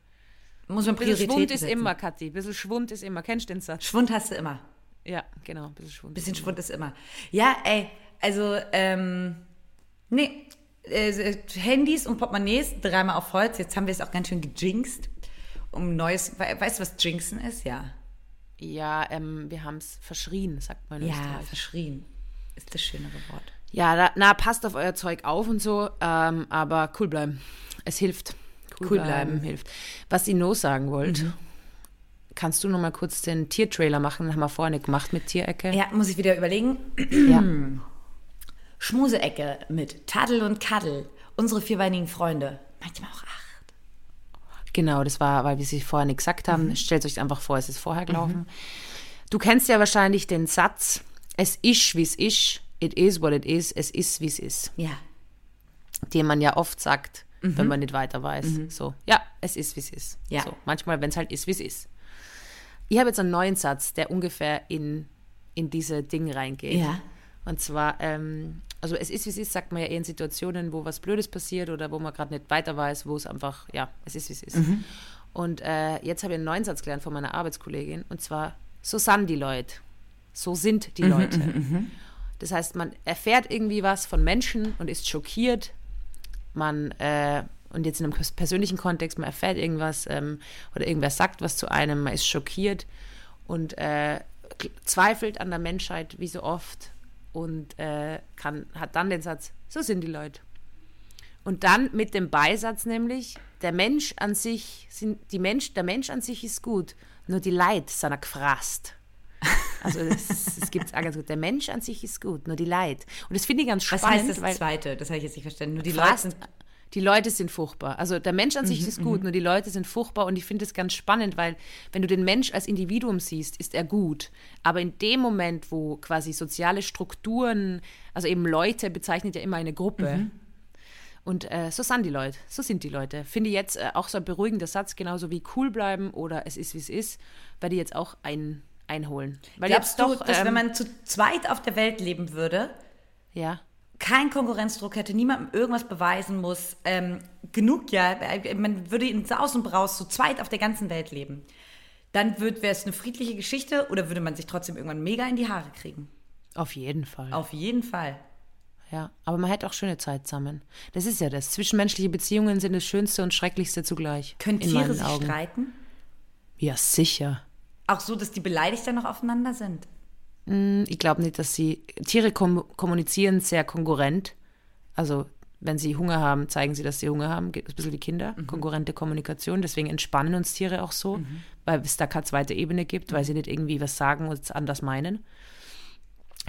Muss man ein bisschen Prioritäten Schwund ist setzen. immer, Kathi. Ein bisschen Schwund ist immer. Kennst du den Satz? Schwund hast du immer. Ja, genau, ein bisschen Schwund. Bisschen Schwund ist immer. Ja, ey, also, ähm, nee, äh, Handys und Portemonnaies dreimal auf Holz. Jetzt haben wir es auch ganz schön gejinxt. Um neues, we- weißt du, was Jinxen ist? Ja. Ja, ähm, wir haben es verschrien, sagt man in Ja, Österreich. verschrien ist das schönere Wort. Ja, da, na, passt auf euer Zeug auf und so, ähm, aber cool bleiben. Es hilft. Cool bleiben. hilft. Was ich noch sagen wollte, kannst du noch mal kurz den Tiertrailer machen? Den haben wir vorher nicht gemacht mit Tierecke. Ja, muss ich wieder überlegen. Ja. Schmuseecke mit Taddel und Kaddel. Unsere vierbeinigen Freunde. Manchmal auch acht. Genau, das war, weil wir sie vorher nicht gesagt haben. Mhm. Stellt euch einfach vor, es ist vorher gelaufen. Du kennst ja wahrscheinlich den Satz, es ist, wie es ist, it is what it is, es ist, wie es ist. Ja. Den man ja oft sagt, Mhm. wenn man nicht weiter weiß. So, ja, es ist, wie es ist. Ja. So, manchmal, wenn es halt ist, wie es ist. Ich habe jetzt einen neuen Satz, der ungefähr in, in diese Dinge reingeht. Ja. Und zwar, ähm, also es ist, wie es ist, sagt man ja eher in Situationen, wo was Blödes passiert oder wo man gerade nicht weiter weiß, wo es einfach, ja, es ist, wie es ist. Mhm. Und äh, jetzt habe ich einen neuen Satz gelernt von meiner Arbeitskollegin und zwar, so sind die Leute. So sind Mhm, die Leute. Das heißt, man erfährt irgendwie was von Menschen und ist schockiert. Man, äh, und jetzt in einem pers- persönlichen Kontext, man erfährt irgendwas ähm, oder irgendwer sagt was zu einem, man ist schockiert und äh, zweifelt an der Menschheit wie so oft und äh, kann, hat dann den Satz, so sind die Leute. Und dann mit dem Beisatz nämlich, der Mensch an sich, sind, die Mensch, der Mensch an sich ist gut, nur die Leid sind gefrasst. Also gibt es auch ganz gut. Der Mensch an sich ist gut, nur die Leid. Und das finde ich ganz Was spannend. heißt das weil Zweite? Das habe ich jetzt nicht verstanden. Nur die Leute sind die Leute sind furchtbar. Also der Mensch an Mhm, sich ist gut, nur die Leute sind furchtbar und ich finde es ganz spannend, weil wenn du den Mensch als Individuum siehst, ist er gut. Aber in dem Moment, wo quasi soziale Strukturen, also eben Leute bezeichnet ja immer eine Gruppe. Mhm. Und äh, so sind die Leute, so sind die Leute. Finde ich jetzt äh, auch so ein beruhigender Satz, genauso wie cool bleiben oder es ist, wie es ist, werde ich jetzt auch ein, einholen. Weil Glaubst du, doch, dass ähm, wenn man zu zweit auf der Welt leben würde, ja, kein Konkurrenzdruck hätte, niemandem irgendwas beweisen muss, ähm, genug ja, äh, man würde in Saus und Braus zu zweit auf der ganzen Welt leben, dann wäre es eine friedliche Geschichte oder würde man sich trotzdem irgendwann mega in die Haare kriegen? auf jeden Fall. Auf jeden Fall. Ja, aber man hat auch schöne Zeit zusammen. Das ist ja das. Zwischenmenschliche Beziehungen sind das Schönste und Schrecklichste zugleich. Können Tiere sich Augen. streiten? Ja, sicher. Auch so, dass die beleidigt dann noch aufeinander sind? Ich glaube nicht, dass sie. Tiere kom kommunizieren sehr konkurrent. Also, wenn sie Hunger haben, zeigen sie, dass sie Hunger haben. Ein bisschen wie Kinder. Konkurrente Kommunikation. Deswegen entspannen uns Tiere auch so, weil es da keine zweite Ebene gibt, weil sie nicht irgendwie was sagen und es anders meinen.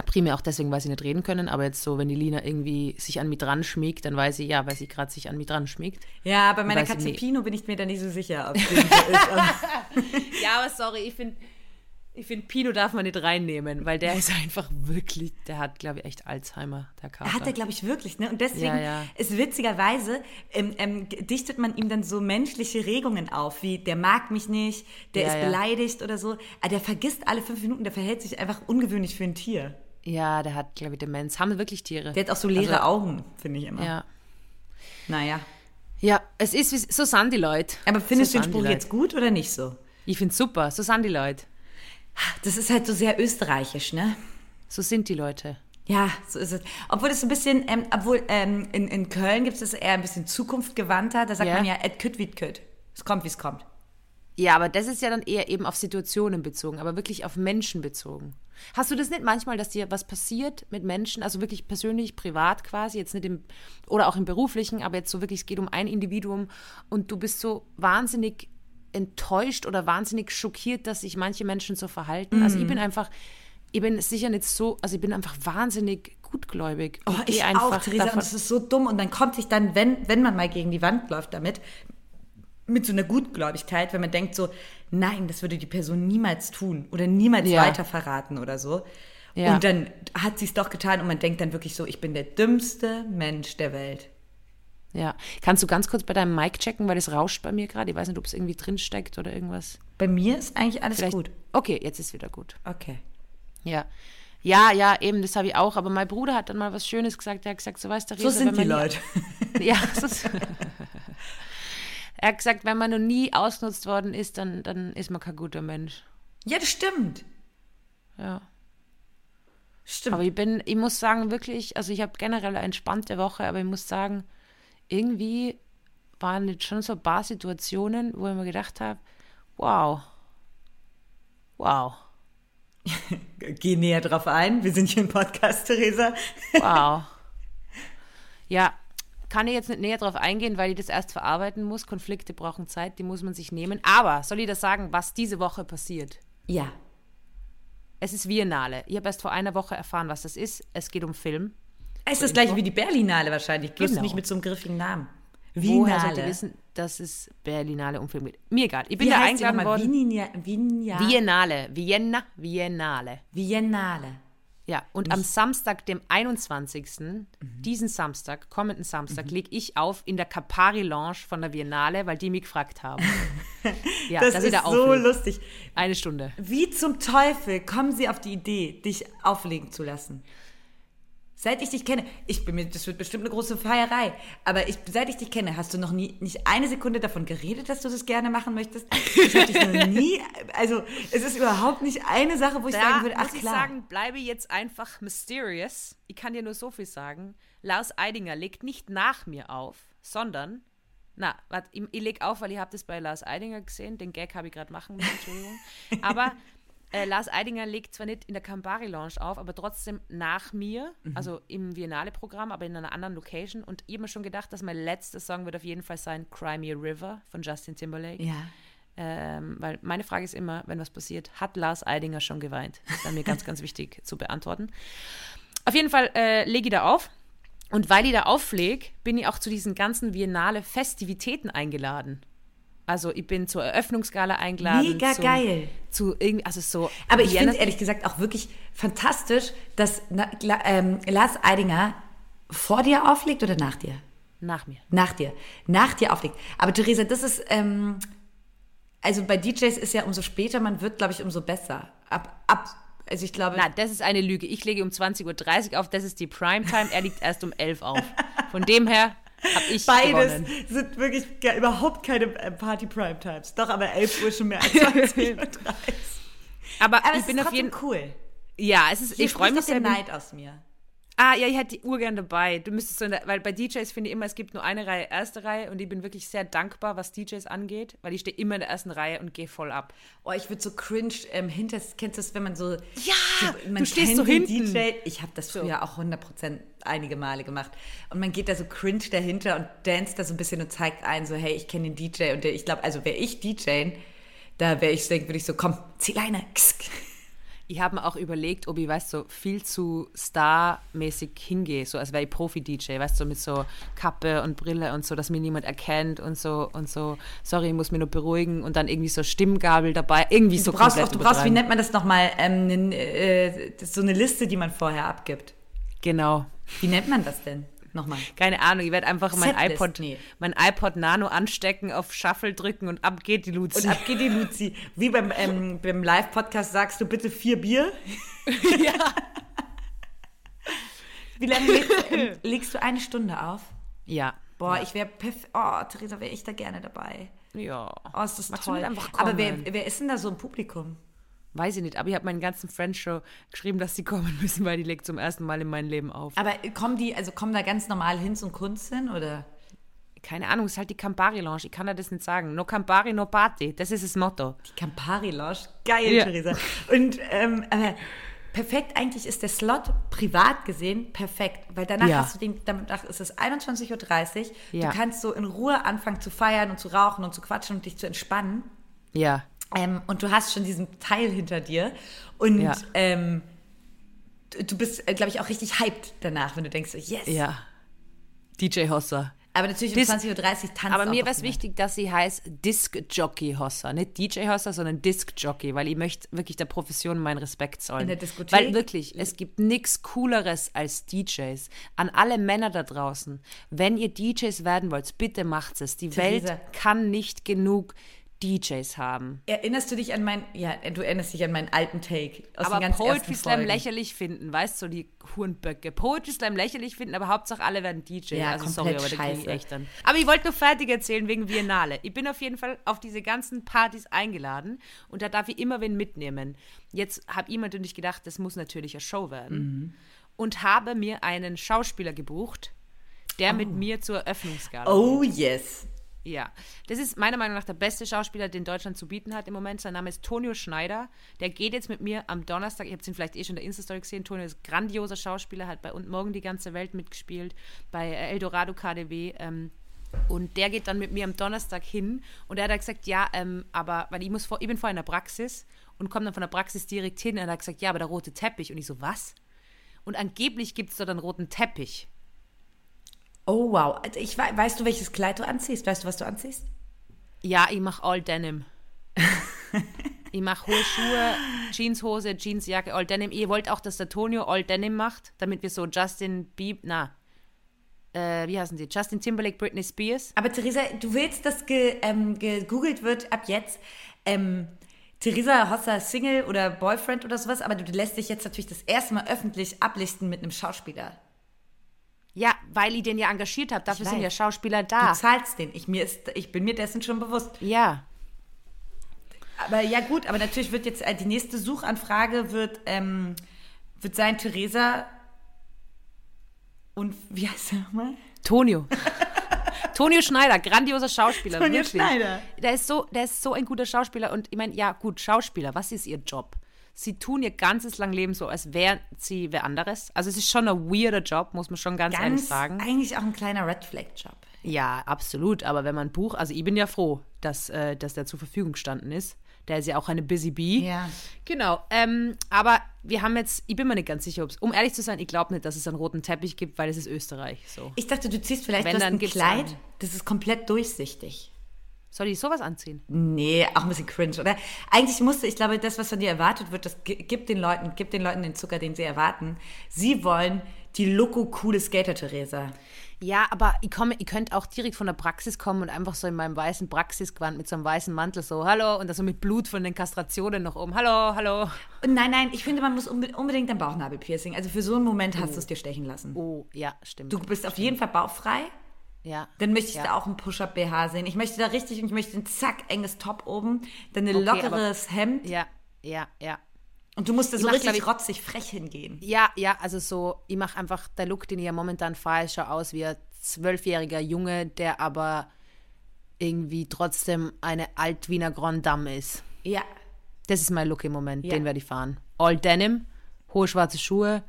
Primär auch deswegen, weil sie nicht reden können. Aber jetzt so, wenn die Lina irgendwie sich an mich dran schmiegt, dann weiß sie, ja, weil sie gerade sich an mich dran schmiegt. Ja, bei meiner ich Katze. Pino bin ich mir da nicht so sicher, ob dem so ist. Ja, aber sorry, ich finde, ich find, Pino darf man nicht reinnehmen, weil der ist einfach wirklich, der hat, glaube ich, echt Alzheimer, der Kater. Hat er, glaube ich, wirklich, ne? Und deswegen Ja, ja. ist witzigerweise, ähm, ähm, dichtet man ihm dann so menschliche Regungen auf, wie der mag mich nicht, der Ja, ist beleidigt oder so. Aber der vergisst alle fünf Minuten, der verhält sich einfach ungewöhnlich für ein Tier. Ja, der hat, glaube ich, Demenz. Haben wirklich Tiere. Der hat auch so leere Also- Augen, finde ich immer. Ja. Naja. Ja, es ist, wie- so sind die Leute. Aber findest so du den Spruch jetzt gut oder nicht so? Ich finde super, so sind die Leute. Das ist halt so sehr österreichisch, ne? So sind die Leute. Ja, so ist es. Obwohl so ein bisschen, ähm, obwohl ähm, in, in Köln gibt es das eher ein bisschen zukunftgewandter. Da sagt Ja. man ja, et kütt wie et kütt. Es kommt, wie es kommt. Ja, aber das ist ja dann eher eben auf Situationen bezogen, aber wirklich auf Menschen bezogen. Hast du das nicht manchmal, dass dir was passiert mit Menschen, also wirklich persönlich, privat quasi, jetzt nicht im, oder auch im beruflichen, aber jetzt so wirklich, es geht um ein Individuum und du bist so wahnsinnig enttäuscht oder wahnsinnig schockiert, dass sich manche Menschen so verhalten. Also ich bin einfach, ich bin sicher nicht so, also ich bin einfach wahnsinnig gutgläubig. Oh, ich einfach auch, Theresa, davon- und das ist so dumm. Und dann kommt sich dann, wenn, wenn man mal gegen die Wand läuft damit, mit so einer Gutgläubigkeit, wenn man denkt so, nein, das würde die Person niemals tun oder niemals Ja. weiter verraten oder so. Ja. Und dann hat sie es doch getan und man denkt dann wirklich so, ich bin der dümmste Mensch der Welt. Ja. Kannst du ganz kurz bei deinem Mic checken, weil es rauscht bei mir gerade? Ich weiß nicht, ob es irgendwie drin steckt oder irgendwas. Bei mir ist eigentlich alles Vielleicht- gut. Okay, jetzt ist wieder gut. Okay. Ja. Ja, ja, eben, das habe ich auch. Aber mein Bruder hat dann mal was Schönes gesagt. Er hat gesagt, so weißt du, So sind die Leute. Ja, so ist, er hat gesagt, wenn man noch nie ausgenutzt worden ist, dann, dann ist man kein guter Mensch. Ja, das stimmt. Ja. Stimmt. Aber ich bin, ich muss sagen, wirklich, also ich habe generell eine entspannte Woche, aber ich muss sagen, irgendwie waren jetzt schon so ein paar Situationen, wo ich mir gedacht habe, wow, wow, Geh näher drauf ein. Wir sind hier im Podcast, Theresa. wow. ja, kann ich jetzt nicht näher drauf eingehen, weil ich das erst verarbeiten muss. Konflikte brauchen Zeit, die muss man sich nehmen. Aber soll ich das sagen, was diese Woche passiert? Ja. Es ist Biennale. Ich habe erst vor einer Woche erfahren, was das ist. Es geht um Film. Es ist das gleiche wie die Berlinale wahrscheinlich, bloß Genau. nicht mit so einem griffigen Namen. Woher sollt ihr wissen, dass es Berlinale um Film geht? Mir egal. Ich bin Wie da eingeladen worden. Vinia, Vinia, Biennale, Vienna, Biennale. Biennale. Ja, und am Samstag, dem 21., diesen Samstag, kommenden Samstag, leg ich auf in der Capari Lounge von der Biennale, weil die mich gefragt haben. ja, Das ist da so lustig. Eine Stunde. Wie zum Teufel kommen sie auf die Idee, dich auflegen zu lassen? Seit ich dich kenne, ich bin mir, das wird bestimmt eine große Feierei, aber ich, seit ich dich kenne, hast du noch nie, nicht eine Sekunde davon geredet, dass du das gerne machen möchtest? Ich habe dich noch nie, also es ist überhaupt nicht eine Sache, wo ich Da sagen würde, ach muss ich klar. sagen, bleibe jetzt einfach mysterious. Ich kann dir nur so viel sagen. Lars Eidinger legt nicht nach mir auf, sondern, na, warte, ich, ich leg auf, weil ich habe das bei Lars Eidinger gesehen. Den Gag habe ich gerade machen müssen, Entschuldigung. Aber äh, Lars Eidinger legt zwar nicht in der Campari Lounge auf, aber trotzdem nach mir, Mhm. also im Biennale-Programm, aber in einer anderen Location. Und ich habe mir schon gedacht, dass mein letzter Song wird auf jeden Fall sein Cry Me a River von Justin Timberlake. Ja. Ähm, weil meine Frage ist immer, wenn was passiert, hat Lars Eidinger schon geweint? Das wäre mir ganz, ganz wichtig zu beantworten. Auf jeden Fall äh, lege ich da auf. Und weil ich da auflege, bin ich auch zu diesen ganzen Biennale Festivitäten eingeladen. Also ich bin zur Eröffnungsgala eingeladen. Mega zum, geil. Zu irgendwie, also so. Aber ich finde ehrlich gesagt auch wirklich fantastisch, dass na, ähm, Lars Eidinger vor dir auflegt oder nach dir? Nach mir. Nach dir. Nach dir auflegt. Aber Theresa, das ist, ähm, also bei DJs ist ja umso später man wird, glaube ich, umso besser. Ab, ab, also ich glaube, Na, das ist eine Lüge. Ich lege um 20.30 Uhr auf, das ist die Primetime. Er liegt erst um 11 Uhr auf. Von dem her habe ich beides gewonnen. sind wirklich überhaupt keine äh, Party-Prime-Times. Doch, aber 11 Uhr schon mehr als 20 Uhr. Aber, Aber ich bin ist auf jeden cool. Ja, es ist, Hier ich freue mich sehr. Neid aus mir. Ah, ja, ich hätte die Uhr gern dabei. Du müsstest so, der, weil bei DJs finde ich immer, es gibt nur eine Reihe, erste Reihe und ich bin wirklich sehr dankbar, was DJs angeht, weil ich stehe immer in der ersten Reihe und gehe voll ab. Oh, ich würde so cringe ähm, hinter, kennst du das, wenn man so, Ja, so man du stehst so hinten. DJ, ich habe das früher auch 100% einige Male gemacht und man geht da so cringe dahinter und danst da so ein bisschen und zeigt ein so, hey, ich kenne den DJ und der, ich glaube, also wäre ich DJ, da wäre ich, würde ich so, komm, zieh Leine. Ksk. Ich habe mir auch überlegt, ob ich, weißt so viel zu starmäßig hingehe, so als wäre ich Profi-DJ, weißt du, so mit so Kappe und Brille und so, dass mich niemand erkennt und so und so, sorry, ich muss mich nur beruhigen und dann irgendwie so Stimmgabel dabei, irgendwie so Du brauchst auch, du brauchst, wie nennt man das nochmal, ähm, äh, so eine Liste, die man vorher abgibt. Genau. Wie nennt man das denn? Nochmal. Keine Ahnung, ich werde einfach mein iPod, nee. mein iPod Nano anstecken, auf Shuffle drücken und ab geht die Luzi. Und ab geht die Luzi. Wie beim, ähm, beim Live-Podcast sagst du bitte vier Bier. ja. Wie lange legst, ähm, legst du eine Stunde auf? ja. Boah, ich wäre perfekt. Oh, Theresa, wäre ich da gerne dabei. Ja. Oh, ist das Magst toll. Aber wer, wer ist denn da so im Publikum? Weiß ich nicht, aber ich habe meinen ganzen Friends schon geschrieben, dass sie kommen müssen, weil die legt zum ersten Mal in meinem Leben auf. Aber kommen die, also kommen da ganz normal Hinz und Kunst hin, oder? Keine Ahnung, es ist halt die Campari-Lounge, ich kann dir das nicht sagen. No Campari, no Party, das ist das Motto. Campari Lounge. Geil, Ja. Theresa. Und, ähm, aber perfekt, eigentlich ist der Slot privat gesehen perfekt, weil danach Ja. hast du den, danach ist es 21.30 Uhr. Ja. Du kannst so in Ruhe anfangen zu feiern und zu rauchen und zu quatschen und dich zu entspannen. Ja. Ähm, und du hast schon diesen Teil hinter dir. Und Ja. ähm, du, du bist, glaube ich, auch richtig hyped danach, wenn du denkst, so, yes. Ja. DJ Hossa. Aber natürlich um Dis- 20.30 Uhr tanzt Aber mir wäre es wichtig, dass sie heißt Disc Jockey Hossa. Nicht DJ Hossa, sondern Disc Jockey, weil ich möchte wirklich der Profession meinen Respekt zollen. In der Diskothek? Weil wirklich, es gibt nichts Cooleres als DJs. An alle Männer da draußen, wenn ihr DJs werden wollt, bitte macht es. Die Theresa. Welt kann nicht genug DJs haben. Erinnerst du dich an mein, ja, du erinnerst dich an meinen alten Take aus aber den ganz Poetry Slam Folgen. lächerlich finden, weißt du, so die Hurenböcke. Poetry Slam lächerlich finden, aber Hauptsache alle werden DJ. Ja, also sorry, komplett aber kriege ich scheiße. echt dann. Aber ich wollte nur fertig erzählen wegen Biennale. Ich bin auf jeden Fall auf diese ganzen Partys eingeladen und da darf ich immer wen mitnehmen. Jetzt habe ich mir natürlich gedacht, das muss natürlich eine Show werden Mhm. und habe mir einen Schauspieler gebucht, der mit mir zur Eröffnungsgala Oh yes. Ja, das ist meiner Meinung nach der beste Schauspieler, den Deutschland zu bieten hat im Moment. Sein Name ist Tonio Schneider. Der geht jetzt mit mir am Donnerstag. Ihr habt ihn vielleicht eh schon in der Insta-Story gesehen. Tonio ist grandioser Schauspieler, hat bei Und Morgen die ganze Welt mitgespielt, bei äh, Eldorado KDW. Ähm, und der geht dann mit mir am Donnerstag hin. Und er hat gesagt, ja, ähm, aber, weil ich, muss vor, ich bin vorher in der Praxis und komme dann von der Praxis direkt hin. Und er hat gesagt, ja, aber der rote Teppich. Und ich so, was? Und angeblich gibt es dort einen roten Teppich. Oh wow. Also ich wei- weißt du, welches Kleid du anziehst? Weißt du, was du anziehst? Ja, ich mache All Denim. ich mache hohe Schuhe, Jeanshose, Jeansjacke, All Denim. Ihr wollt auch, dass der Tonio All Denim macht, damit wir so Justin Bieber, na, äh, wie heißen die? Justin Timberlake, Britney Spears. Aber Theresa, du willst, dass ge, ähm, gegoogelt wird ab jetzt. Ähm, Theresa Hosser Single oder Boyfriend oder sowas, aber du lässt dich jetzt natürlich das erste Mal öffentlich ablichten mit einem Schauspieler. Ja, weil ich den ja engagiert habe. Dafür sind ja Schauspieler Du da. zahlst den. Ich, mir ist, ich bin mir dessen schon bewusst. Ja. Aber ja gut, aber natürlich wird jetzt äh, die nächste Suchanfrage wird, ähm, wird sein Theresa und wie heißt er nochmal? Tonio. Tonio Schneider, grandioser Schauspieler. Tonio wirklich. Schneider. Der ist, so, der ist so ein guter Schauspieler. Und ich meine, ja, gut, Schauspieler, was ist ihr Job? Sie tun ihr ganzes lang Leben so, als wären sie wer anderes. Also es ist schon ein weirder Job, muss man schon ganz, ehrlich Ganz sagen. eigentlich auch ein kleiner Red Flag Job. Ja, absolut. Aber wenn man ein Buch, also ich bin ja froh, dass, äh, dass der zur Verfügung gestanden ist. Der ist ja auch eine Busy Bee. Ja. Genau. Ähm, aber wir haben jetzt, ich bin mir nicht ganz sicher, ob's, um ehrlich zu sein, ich glaube nicht, dass es einen roten Teppich gibt, weil es ist Österreich. So. Ich dachte, du ziehst vielleicht Wenn, du hast ein Kleid, einen. das ist komplett durchsichtig. Soll ich sowas anziehen? Nee, auch ein bisschen cringe, oder? Eigentlich musste, ich glaube, das, was von dir erwartet wird, das gi- gibt den Leuten, gibt den Leuten den Zucker, den sie erwarten. Sie wollen die loco-coole Skater-Theresa. Ja, aber ich, komme, ich könnte auch direkt von der Praxis kommen und einfach so in meinem weißen Praxisgewand mit so einem weißen Mantel so, hallo, und das so mit Blut von den Kastrationen noch oben, hallo, hallo. Und nein, nein, ich finde, man muss unbe- unbedingt ein Bauchnabelpiercing. Also für so einen Moment hast du es dir stechen lassen. Oh, ja, stimmt. Du bist auf jeden Fall bauchfrei. Ja. Dann möchte ich Ja. da auch einen Push-Up-BH sehen. Ich möchte da richtig, und ich möchte ein zack, enges Top oben, dann ein Okay, lockeres Hemd. Ja, ja, ja. Und du musst da so mach, richtig ich- rotzig frech hingehen. Ja, ja, also so, ich mache einfach, der Look, den ich ja momentan fahre, schaut aus wie ein zwölfjähriger Junge, der aber irgendwie trotzdem eine Alt-Wiener Grand Dame ist. Ja. Das ist mein Look im Moment, Ja. den werde ich fahren. All Denim, hohe schwarze Schuhe.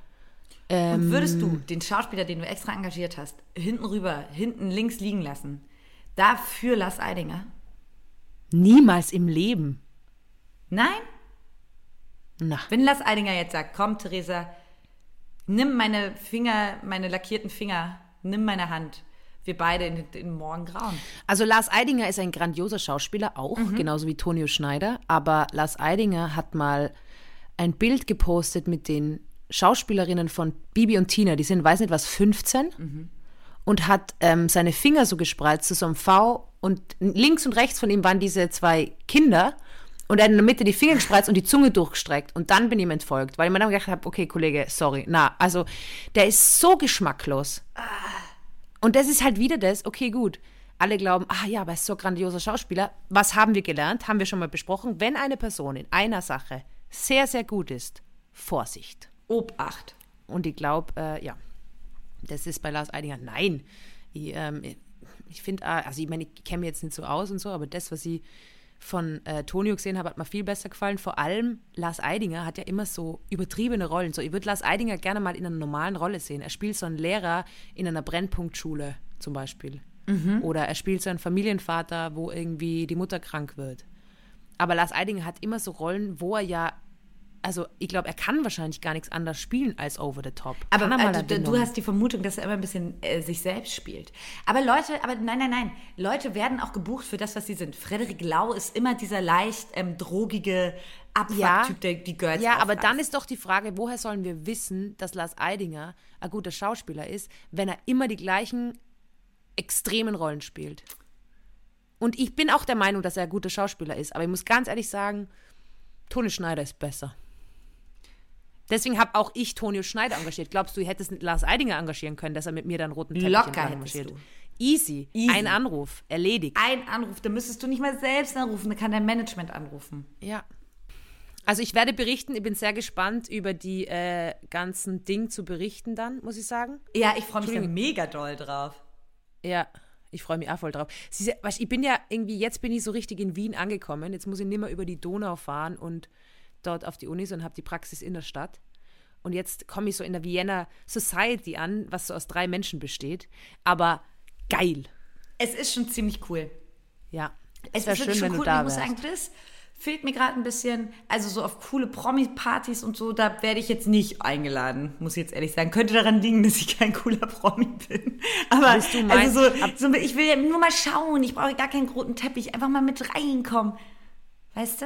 Und würdest du Ähm. den Schauspieler, den du extra engagiert hast, hinten rüber, hinten links liegen lassen, dafür Lars Eidinger? Niemals im Leben. Nein? Na, Wenn Lars Eidinger jetzt sagt, komm, Theresa, nimm meine Finger, meine lackierten Finger, nimm meine Hand. Wir beide in den Morgengrauen. Also Lars Eidinger ist ein grandioser Schauspieler auch, genauso wie Tonio Schneider. Aber Lars Eidinger hat mal ein Bild gepostet mit den Schauspielerinnen von Bibi und Tina. Die sind, weiß nicht was, 15 und hat ähm, seine Finger so gespreizt zu so einem V und links und rechts von ihm waren diese zwei Kinder und er hat in der Mitte die Finger gespreizt und die Zunge durchgestreckt und dann bin ich ihm entfolgt, weil ich mir dann gedacht habe, okay, Kollege, sorry, na, also der ist so geschmacklos. Und das ist halt wieder das, okay, gut. Alle glauben, ah ja, aber er ist so ein grandioser Schauspieler. Was haben wir gelernt? Haben wir schon mal besprochen. Wenn eine Person in einer Sache sehr, sehr gut ist, Vorsicht. Obacht. Und ich glaube, äh, ja, das ist bei Lars Eidinger. Nein, ich, ähm, ich finde, also ich meine, ich kenne jetzt nicht so aus und so, aber das, was ich von äh, Tonio gesehen habe, hat mir viel besser gefallen. Vor allem Lars Eidinger hat ja immer so übertriebene Rollen. So, ich würde Lars Eidinger gerne mal in einer normalen Rolle sehen. Er spielt so einen Lehrer in einer Brennpunktschule zum Beispiel. Oder er spielt so einen Familienvater, wo irgendwie die Mutter krank wird. Aber Lars Eidinger hat immer so Rollen, wo er ja, also ich glaube, er kann wahrscheinlich gar nichts anderes spielen als Over the Top. Aber mal du, du hast die Vermutung, dass er immer ein bisschen äh, sich selbst spielt. Aber Leute, aber nein, nein, nein. Leute werden auch gebucht für das, was sie sind. Frederik Lau ist immer dieser leicht ähm, drogige Abfuck-Typ, der die Girls Ja, aber dann ist doch die Frage, woher sollen wir wissen, dass Lars Eidinger ein guter Schauspieler ist, wenn er immer die gleichen extremen Rollen spielt? Und ich bin auch der Meinung, dass er ein guter Schauspieler ist, aber ich muss ganz ehrlich sagen, Toni Schneider ist besser. Deswegen habe auch ich Tonio Schneider engagiert. Glaubst du, ich hättest Lars Eidinger engagieren können, dass er mit mir dann roten Teppich Locker marschiert? du. Easy. Easy. Ein Anruf. Erledigt. Ein Anruf, da müsstest du nicht mal selbst anrufen, da kann dein Management anrufen. Ja. Also ich werde berichten, ich bin sehr gespannt über die äh, ganzen Dinge zu berichten dann, muss ich sagen. Ja, ich freue mich da mega doll drauf. Ja, ich freue mich auch voll drauf. Sie, weißt, ich bin ja irgendwie, jetzt bin ich so richtig in Wien angekommen. Jetzt muss ich nicht mehr über die Donau fahren und dort auf die Uni, sondern habe die Praxis in der Stadt. Und jetzt komme ich so in der Vienna Society an, was so aus drei Menschen besteht. Aber geil. Es ist schon ziemlich cool. Ja. Es ist schön, schon wenn cool. du da ich muss sagen, das fehlt mir gerade ein bisschen. Also so auf coole Promi-Partys und so, da werde ich jetzt nicht eingeladen, muss ich jetzt ehrlich sagen. Könnte daran liegen, dass ich kein cooler Promi bin. Aber Bist du mein- also so, so, ich will ja nur mal schauen. Ich brauche gar keinen roten Teppich. Einfach mal mit reinkommen. Weißt du?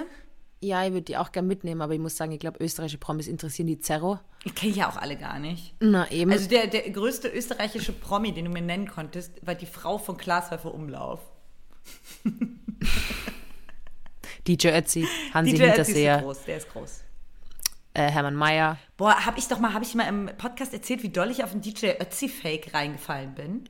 Ja, ich würde die auch gerne mitnehmen, aber ich muss sagen, ich glaube, österreichische Promis interessieren die Zerro. Ich kenne ja auch alle gar nicht. Na eben. Also der, der größte österreichische Promi, den du mir nennen konntest, war die Frau von Klaasweifer Umlauf. DJ Ötzi, Hansi DJ Ötzi ist Hinterseher, groß, der ist groß. äh, Hermann Mayer. Boah, hab ich doch mal, habe ich mal im Podcast erzählt, wie doll ich auf den DJ Ötzi-Fake reingefallen bin?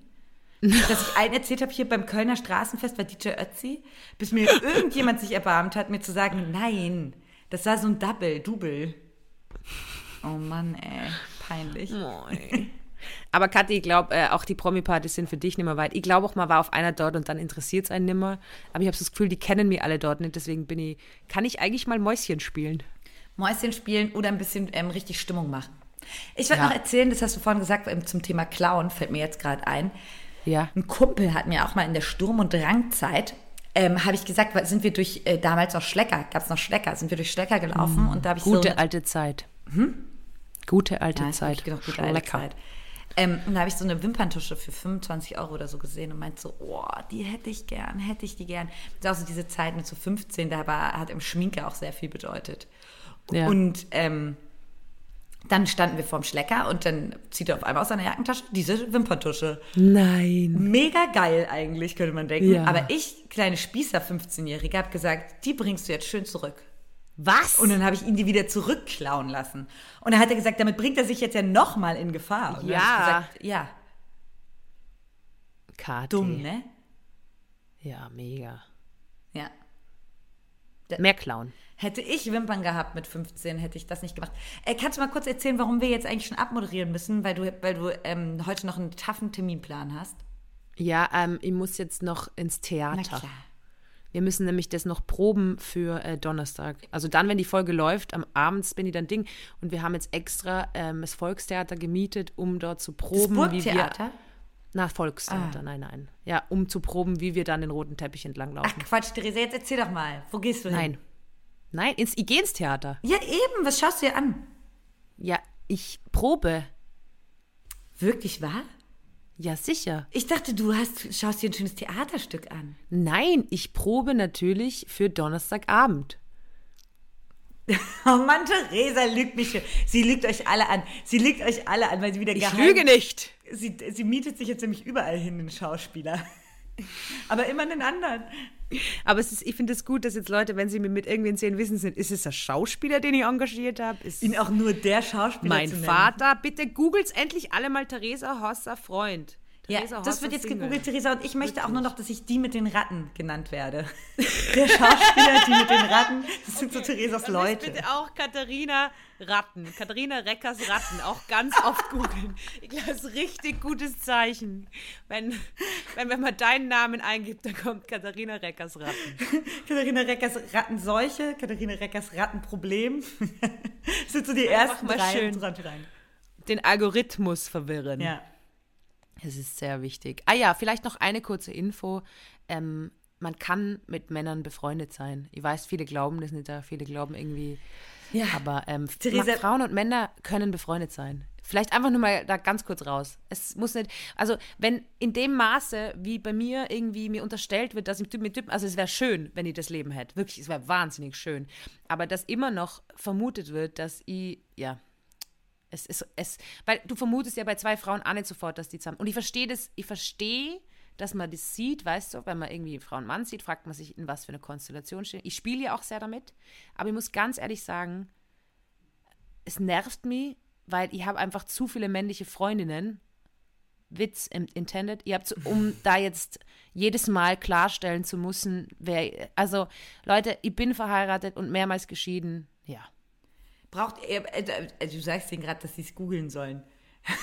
Dass ich allen erzählt habe, hier beim Kölner Straßenfest war DJ Ötzi, bis mir irgendjemand sich erbarmt hat, mir zu sagen, nein, das war so ein Double, Double. Oh Mann, ey, peinlich. Aber Kathi, ich glaube, äh, auch die Promi-Partys sind für dich nicht mehr weit. Ich glaube auch, man war auf einer dort und dann interessiert es einen nimmer. Aber ich habe so das Gefühl, die kennen mich alle dort nicht. Deswegen bin ich, kann ich eigentlich mal Mäuschen spielen. Mäuschen spielen oder ein bisschen ähm, richtig Stimmung machen. Ich wollte Ja. noch erzählen, das hast du vorhin gesagt, ähm, zum Thema Clown, fällt mir jetzt gerade ein. Ja. Ein Kumpel hat mir auch mal in der Sturm- und Drangzeit, ähm, habe ich gesagt, sind wir durch, äh, damals noch Schlecker, gab es noch Schlecker, sind wir durch Schlecker gelaufen und da habe ich Gute so... alte Zeit. Gute alte Ja, Zeit. gedacht, gute alte. Zeit. Ähm, und da habe ich so eine Wimperntusche für 25 Euro oder so gesehen und meinte so, oh, die hätte ich gern, hätte ich die gern. Das ist auch so diese Zeit mit so 15, da war, hat im Schminke auch sehr viel bedeutet. Ja. Und ähm, dann standen wir vorm Schlecker und dann zieht er auf einmal aus seiner Jackentasche diese Wimperntusche. Nein. Mega geil eigentlich, könnte man denken. Ja. Aber ich, kleine Spießer 15-Jährige, habe gesagt, die bringst du jetzt schön zurück. Was? Und dann habe ich ihn die wieder zurückklauen lassen. Und dann hat er gesagt, damit bringt er sich jetzt ja nochmal in Gefahr. Und Ja. gesagt, ja, Kathi. dumm, ne? Ja, mega. Ja. Mehr klauen. Hätte ich Wimpern gehabt mit 15, hätte ich das nicht gemacht. Äh, kannst du mal kurz erzählen, warum wir jetzt eigentlich schon abmoderieren müssen, weil du, weil du ähm, heute noch einen taffen Terminplan hast? Ja, ähm, ich muss jetzt noch ins Na Theater. klar. Wir müssen nämlich das noch proben für äh, Donnerstag. Also dann, wenn die Folge läuft, am Abend bin ich dann Ding. Und wir haben jetzt extra ähm, das Volkstheater gemietet, um dort zu proben, wie wir. Na, Volkstheater, nein, nein. Ja, um zu proben, wie wir dann den roten Teppich entlang Ach laufen. Quatsch, Theresa, jetzt erzähl doch mal. Wo gehst du hin? nein. Nein, ins, ich gehe ins Theater. Ja, eben. Was schaust du dir an? Ja, ich probe. Wirklich wahr? Ja, sicher. Ich dachte, du hast, schaust dir ein schönes Theaterstück an. Nein, ich probe natürlich für Donnerstagabend. Oh Mann, Theresa lügt mich schon. Sie lügt euch alle an. Sie lügt euch alle an, weil sie wieder Ich geheim... lüge nicht. Sie, sie mietet sich jetzt nämlich überall hin, den Schauspieler. Aber immer einen anderen. Aber ist, ich finde es gut, dass jetzt Leute, wenn sie mir mit irgendwen sehen, wissen sind, ist es ein Schauspieler, den ich engagiert habe? Ist Ihn auch nur der Schauspieler mein. Vater? Bitte googelt's endlich alle mal Theresa Hosser Freund. Ja, Theresa das wird jetzt Single. gegoogelt, Theresa. Und ich möchte auch nur noch, dass ich die mit den Ratten genannt werde. Der Schauspieler, die mit den Ratten, das sind so Theresas Leute. bitte auch Katharina Ratten. Katharina Reckers Ratten. Auch ganz oft googeln. Ich glaube, das ist ein richtig gutes Zeichen. Wenn, wenn, wenn man deinen Namen eingibt, dann kommt Katharina Reckers Ratten. Katharina Reckers Rattenseuche, Katharina Reckers Rattenproblem. Das sind so die ersten mal rein. Den Algorithmus verwirren. Ja. Es ist sehr wichtig. Ah ja, vielleicht noch eine kurze Info. Ähm, man kann mit Männern befreundet sein. Ich weiß, viele glauben das nicht, da viele glauben irgendwie. Ja. Aber ähm, Frauen und Männer können befreundet sein. Vielleicht einfach nur mal da ganz kurz raus. Es muss nicht, also wenn in dem Maße, wie bei mir irgendwie mir unterstellt wird, dass ich mit Typen, also es wäre schön, wenn ich das Leben hätte. Wirklich, es wäre wahnsinnig schön. Aber dass immer noch vermutet wird, dass ich, ja, es ist, es, weil du vermutest ja bei zwei Frauen auch nicht sofort, dass die zusammen. Und ich verstehe das, ich verstehe, dass man das sieht, weißt du, wenn man irgendwie Frau und Mann sieht, fragt man sich, in was für eine Konstellation stehen. Ich spiele ja auch sehr damit, aber ich muss ganz ehrlich sagen, es nervt mich, weil ich habe einfach zu viele männliche Freundinnen. Witz intended. Ihr habt, um da jetzt jedes Mal klarstellen zu müssen, wer, also Leute, ich bin verheiratet und mehrmals geschieden. Ja. Braucht ihr, äh, äh, du sagst denen gerade, dass sie es googeln sollen.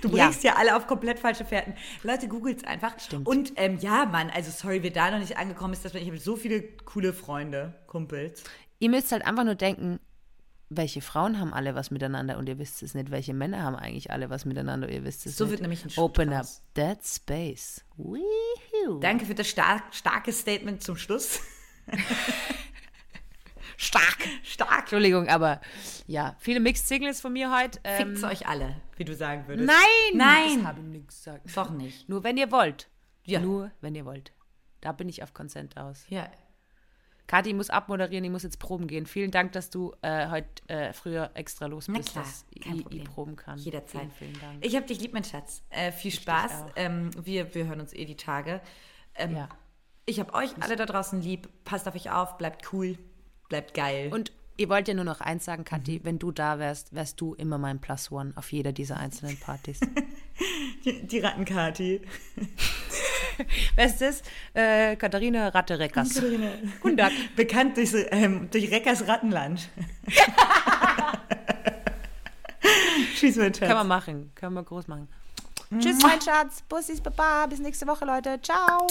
Du Ja. bringst ja. alle auf komplett falsche Fährten. Leute, googelt's einfach. Stimmt. Und ähm, ja, Mann, also sorry, wer da noch nicht angekommen ist, dass man, ich habe so viele coole Freunde, Kumpels. ihr müsst halt einfach nur denken, welche Frauen haben alle was miteinander und ihr wisst es nicht, welche Männer haben eigentlich alle was miteinander, ihr wisst es So nicht. wird nämlich ein Schritt Open up that space. Woohoo. Danke für das star starke Statement zum Schluss. Stark. Stark. Entschuldigung, aber ja, viele Mixed Signals von mir heute. Ähm, Fickt's euch alle, wie du sagen würdest. nein! Nein. Das habe ich nicht gesagt. Doch nicht. Nur wenn ihr wollt. Ja. Nur wenn ihr wollt. Da bin ich auf Consent aus. Ja. Kathi, ich muss abmoderieren, ich muss jetzt proben gehen. Vielen Dank, dass du äh, heute äh, früher extra los bist, klar, dass ich, ich proben kann. Jederzeit. Vielen, vielen Dank. Ich hab dich lieb, mein Schatz. Äh, viel Spaß. auch. Ähm, wir, wir hören uns eh die Tage. Ähm, ja. Ich hab euch alle da draußen lieb. Passt auf euch auf, bleibt cool, bleibt geil. Und ihr wollt ja nur noch eins sagen, Mhm. Kathi, wenn du da wärst, wärst du immer mein Plus One auf jeder dieser einzelnen Partys. die, die Rattenkati. Wer ist das? Äh, Katharina Ratte-Reckers. Guten Tag. Bekannt durch, ähm, durch Reckers Rattenland. Tschüss, mein Schatz. Können wir machen. Können wir groß machen. Tschüss, mein Schatz. Bussis, Baba. Bis nächste Woche, Leute. Ciao.